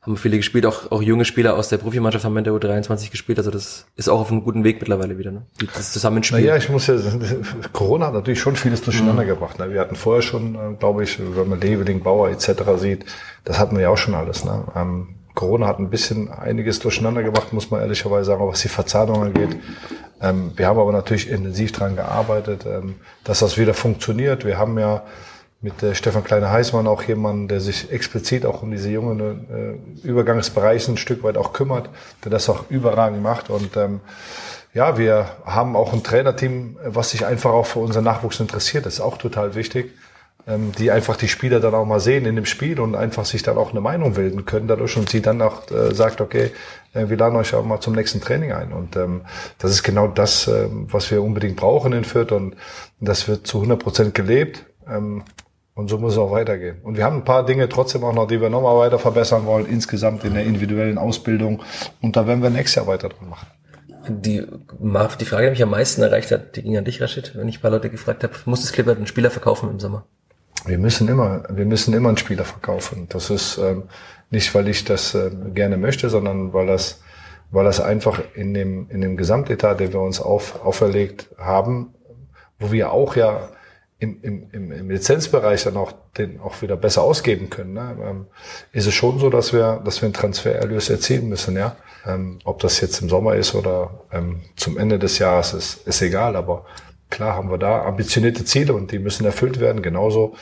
haben viele gespielt, auch, auch junge Spieler aus der Profimannschaft haben in der U23 gespielt, also das ist auch auf einem guten Weg mittlerweile wieder, ne? Das Zusammenspiel. Naja, ich muss ja, Corona hat natürlich schon vieles durcheinander mhm. gebracht. Ne? Wir hatten vorher schon, äh, glaube ich, wenn man Leveling, Bauer etc. sieht, das hatten wir ja auch schon alles. Ne? Ähm, Corona hat ein bisschen einiges durcheinander gebracht, muss man ehrlicherweise sagen, was die Verzahnung angeht. Ähm, wir haben aber natürlich intensiv dran gearbeitet, ähm, dass das wieder funktioniert. Wir haben ja mit äh, Stefan Kleine-Heißmann auch jemanden, der sich explizit auch um diese jungen äh, Übergangsbereiche ein Stück weit auch kümmert, der das auch überragend macht. Und ähm, ja, wir haben auch ein Trainerteam, was sich einfach auch für unseren Nachwuchs interessiert. Das ist auch total wichtig, die einfach die Spieler dann auch mal sehen in dem Spiel und einfach sich dann auch eine Meinung bilden können dadurch und sie dann auch äh, sagt, okay, äh, wir laden euch auch mal zum nächsten Training ein. Und ähm, das ist genau das, äh, was wir unbedingt brauchen in Fürth und das wird zu 100 Prozent gelebt. Ähm, und so muss es auch weitergehen. Und wir haben ein paar Dinge trotzdem auch noch, die wir nochmal weiter verbessern wollen, insgesamt in der individuellen Ausbildung. Und da werden wir nächstes Jahr weiter dran machen. Die, die Frage, die mich am meisten erreicht hat, die ging an dich, Rashid, wenn ich ein paar Leute gefragt habe, muss das Clipper einen Spieler verkaufen im Sommer? Wir müssen immer, wir müssen immer einen Spieler verkaufen. Das ist ähm, nicht, weil ich das äh, gerne möchte, sondern weil das, weil das einfach in dem, in dem Gesamtetat, den wir uns auf, auferlegt haben, wo wir auch ja im, im, im, Lizenzbereich dann auch den auch wieder besser ausgeben können, ne? ähm, ist es schon so, dass wir, dass wir einen Transfererlös erzielen müssen, ja. Ähm, ob das jetzt im Sommer ist oder ähm, zum Ende des Jahres ist, ist egal, aber klar haben wir da ambitionierte Ziele und die müssen erfüllt werden, genauso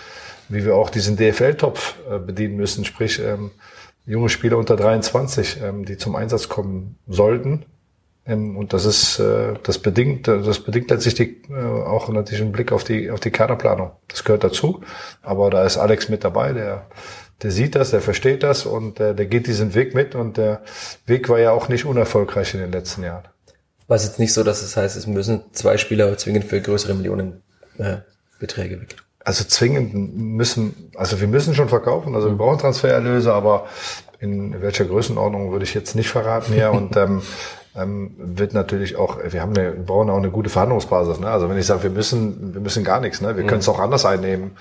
wie wir auch diesen DFL-Topf äh, bedienen müssen, sprich ähm, junge Spieler unter 23, ähm, die zum Einsatz kommen sollten, ähm, und das ist, äh, das bedingt, das bedingt letztlich die, äh, auch natürlich einen Blick auf die, auf die Kaderplanung. Das gehört dazu. Aber da ist Alex mit dabei, der, der sieht das, der versteht das und der, der geht diesen Weg mit und der Weg war ja auch nicht unerfolgreich in den letzten Jahren. War es jetzt nicht so, dass es heißt, es müssen zwei Spieler zwingend für größere Millionen äh, Beträge weg? Also zwingend müssen, also wir müssen schon verkaufen, also wir brauchen Transfererlöse, aber in welcher Größenordnung würde ich jetzt nicht verraten hier und ähm, ähm, wird natürlich auch, wir haben eine, wir brauchen auch eine gute Verhandlungsbasis. Ne? Also wenn ich sage, wir müssen, wir müssen gar nichts, ne? wir mhm. können es auch anders einnehmen.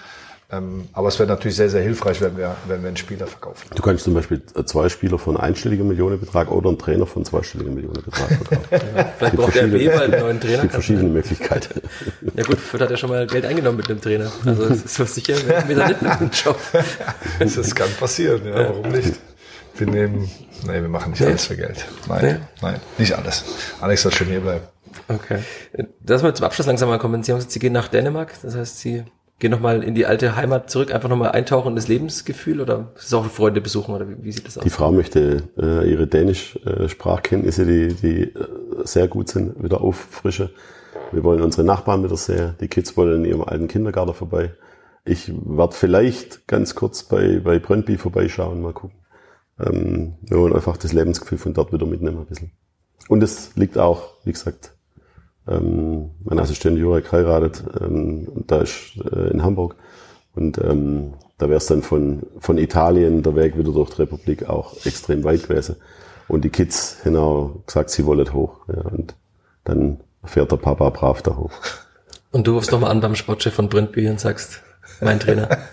Ähm, aber es wäre natürlich sehr, sehr hilfreich, wenn wir, wenn wir einen Spieler verkaufen. Du kannst zum Beispiel zwei Spieler von einstelligem Millionenbetrag oder einen Trainer von zweistelligem Millionenbetrag verkaufen. ja, vielleicht braucht der Weber einen neuen Trainer. Es gibt verschiedene Möglichkeiten. Ja gut, Fürth hat ja schon mal Geld eingenommen mit dem Trainer. Also es ist so sicher, wir da nicht mit dem Job. das kann passieren, ja, warum nicht? Wir nehmen, nee, wir machen nicht alles für Geld. Nein, nee? nein, nicht alles. Alex soll schon hier bleiben. Okay. Lass mal zum Abschluss langsam mal kommen. Sie haben gesagt, Sie gehen nach Dänemark. Das heißt, Sie gehen nochmal in die alte Heimat zurück, einfach nochmal eintauchen in das Lebensgefühl oder ist auch Freunde besuchen oder wie, wie sieht das aus? Die Frau möchte äh, ihre Dänisch-Sprachkenntnisse, äh, die, die äh, sehr gut sind, wieder auffrischen. Wir wollen unsere Nachbarn wieder sehen. Die Kids wollen in ihrem alten Kindergarten vorbei. Ich werde vielleicht ganz kurz bei, bei Brøndby vorbeischauen, mal gucken. Ähm, wir wollen einfach das Lebensgefühl von dort wieder mitnehmen ein bisschen. Und es liegt auch, wie gesagt, ähm, mein Assistent Jurek heiratet, ähm, da ist äh, in Hamburg. Und ähm, da wäre es dann von, von Italien der Weg wieder durch die Republik auch extrem weit gewesen. Und die Kids haben auch gesagt, sie wollen hoch. Ja, und dann fährt der Papa brav da hoch. Und du rufst nochmal an beim Sportchef von Brindby und sagst, mein Trainer.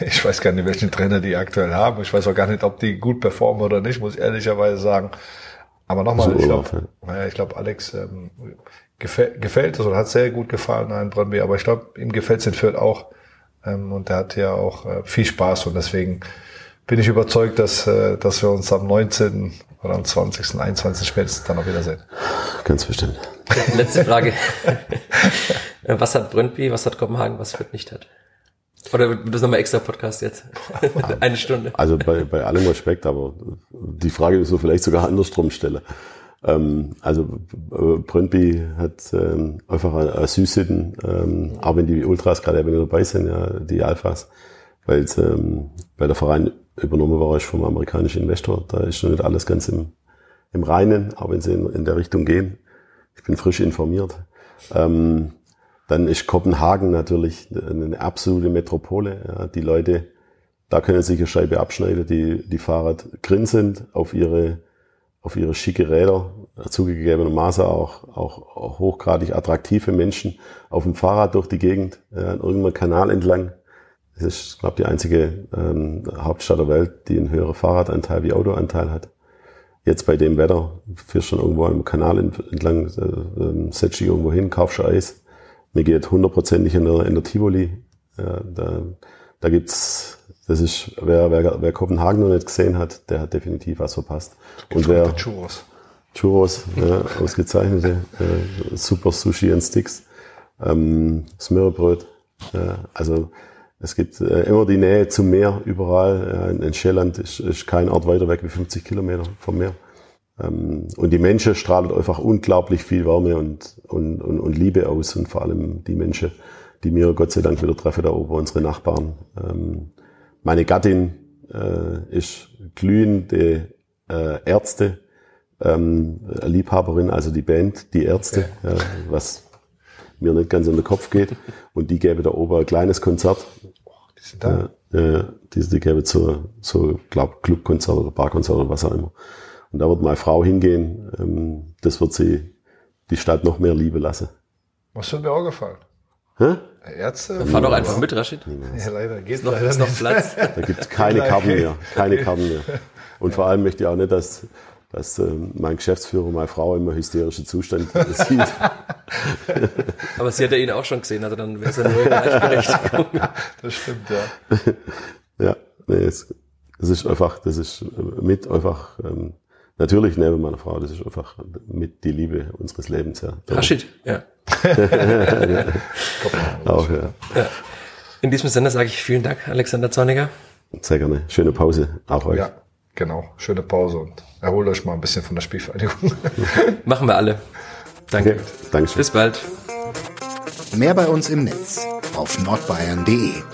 Ich weiß gar nicht, welchen Trainer die aktuell haben. Ich weiß auch gar nicht, ob die gut performen oder nicht, muss ich ehrlicherweise sagen. Aber nochmal, so ich glaube, naja, ich glaube, Alex ähm, gefällt, gefällt es oder hat sehr gut gefallen in Brøndby, aber ich glaube, ihm gefällt es in Fürth auch. Ähm, und er hat ja auch äh, viel Spaß und deswegen bin ich überzeugt, dass, äh, dass wir uns am 19. oder am 20., 21. spätestens dann auch wiedersehen. Ganz bestimmt. Letzte Frage. was hat Brøndby, was hat Kopenhagen, was Fürth nicht hat? Oder wird das nochmal extra Podcast jetzt? Eine Stunde. Also bei, bei allem Respekt, aber die Frage ist so vielleicht sogar andersrum stelle. Ähm, also äh, Brøndby hat ähm, einfach eine Süßhütten, ähm, auch wenn die Ultras gerade eben dabei sind, ja, die Alphas, weil es ähm, bei der Verein übernommen war ich vom amerikanischen Investor. Da ist noch nicht alles ganz im, im Reinen, auch wenn sie in, in der Richtung gehen. Ich bin frisch informiert. Ähm, Dann ist Kopenhagen natürlich eine absolute Metropole. Ja, die Leute, da können sich eine Scheibe abschneiden, die, die Fahrer grinsend auf ihre, auf ihre schicke Räder, zugegebenermaßen auch, auch, auch hochgradig attraktive Menschen auf dem Fahrrad durch die Gegend, ja, an irgendeinem Kanal entlang. Das ist, glaube die einzige ähm, Hauptstadt der Welt, die einen höheren Fahrradanteil wie Autoanteil hat. Jetzt bei dem Wetter, fährst schon irgendwo am Kanal entlang, äh, äh, setzt dich irgendwo hin, kaufst Eis. Mir geht hundertprozentig in der, in der Tivoli. Ja, da, da gibt's, das ist, wer, wer, wer Kopenhagen noch nicht gesehen hat, der hat definitiv was verpasst. Und wer Churros. Churros, ja, ausgezeichnete, äh, super Sushi und Sticks, ähm, Smörrebröt. Ja, also es gibt äh, immer die Nähe zum Meer überall. Äh, in Schelland ist, ist kein Ort weiter weg wie 50 Kilometer vom Meer. Ähm, und die Menschen strahlen einfach unglaublich viel Wärme und, und, und, und Liebe aus. Und vor allem die Menschen, die mir Gott sei Dank wieder treffen da oben, unsere Nachbarn. Ähm, meine Gattin äh, ist glühende äh, Ärzte, ähm, Liebhaberin, also die Band, die Ärzte, okay. was mir nicht ganz in den Kopf geht. Und die gäbe da oben ein kleines Konzert. Die sind da. Äh, die, die gäbe so, so glaub, Clubkonzert oder Barkonzert oder was auch immer. Und da wird meine Frau hingehen. Ähm, das wird sie die Stadt noch mehr lieben lassen. Was wird mir auch gefallen? Hä? Ärzte? Dann fahr doch einfach mit, Rashid. Ja, leider. Geht Ist noch, leider ist noch. Platz. Da gibt es keine Karten mehr. Keine Karten mehr. Und vor allem möchte ich auch nicht, dass, dass ähm, mein Geschäftsführer, meine Frau immer hysterische Zustände sieht. Aber sie hat ja ihn auch schon gesehen, also dann wäre es ja nur Gleichberechtigung. Das stimmt, ja. Ja, nee, es, es ist einfach, das ist mit einfach, ähm, natürlich neben meiner Frau, das ist einfach mit die Liebe unseres Lebens, ja. Rashid, ja. Auch, ja. In diesem Sinne sage ich vielen Dank, Alexander Zorniger. Sehr gerne. Schöne Pause, auch euch. Ja, genau. Schöne Pause und erholt euch mal ein bisschen von der Spielvereinigung. Machen wir alle. Danke. Okay, Dankeschön. Bis bald. Mehr bei uns im Netz auf nordbayern.de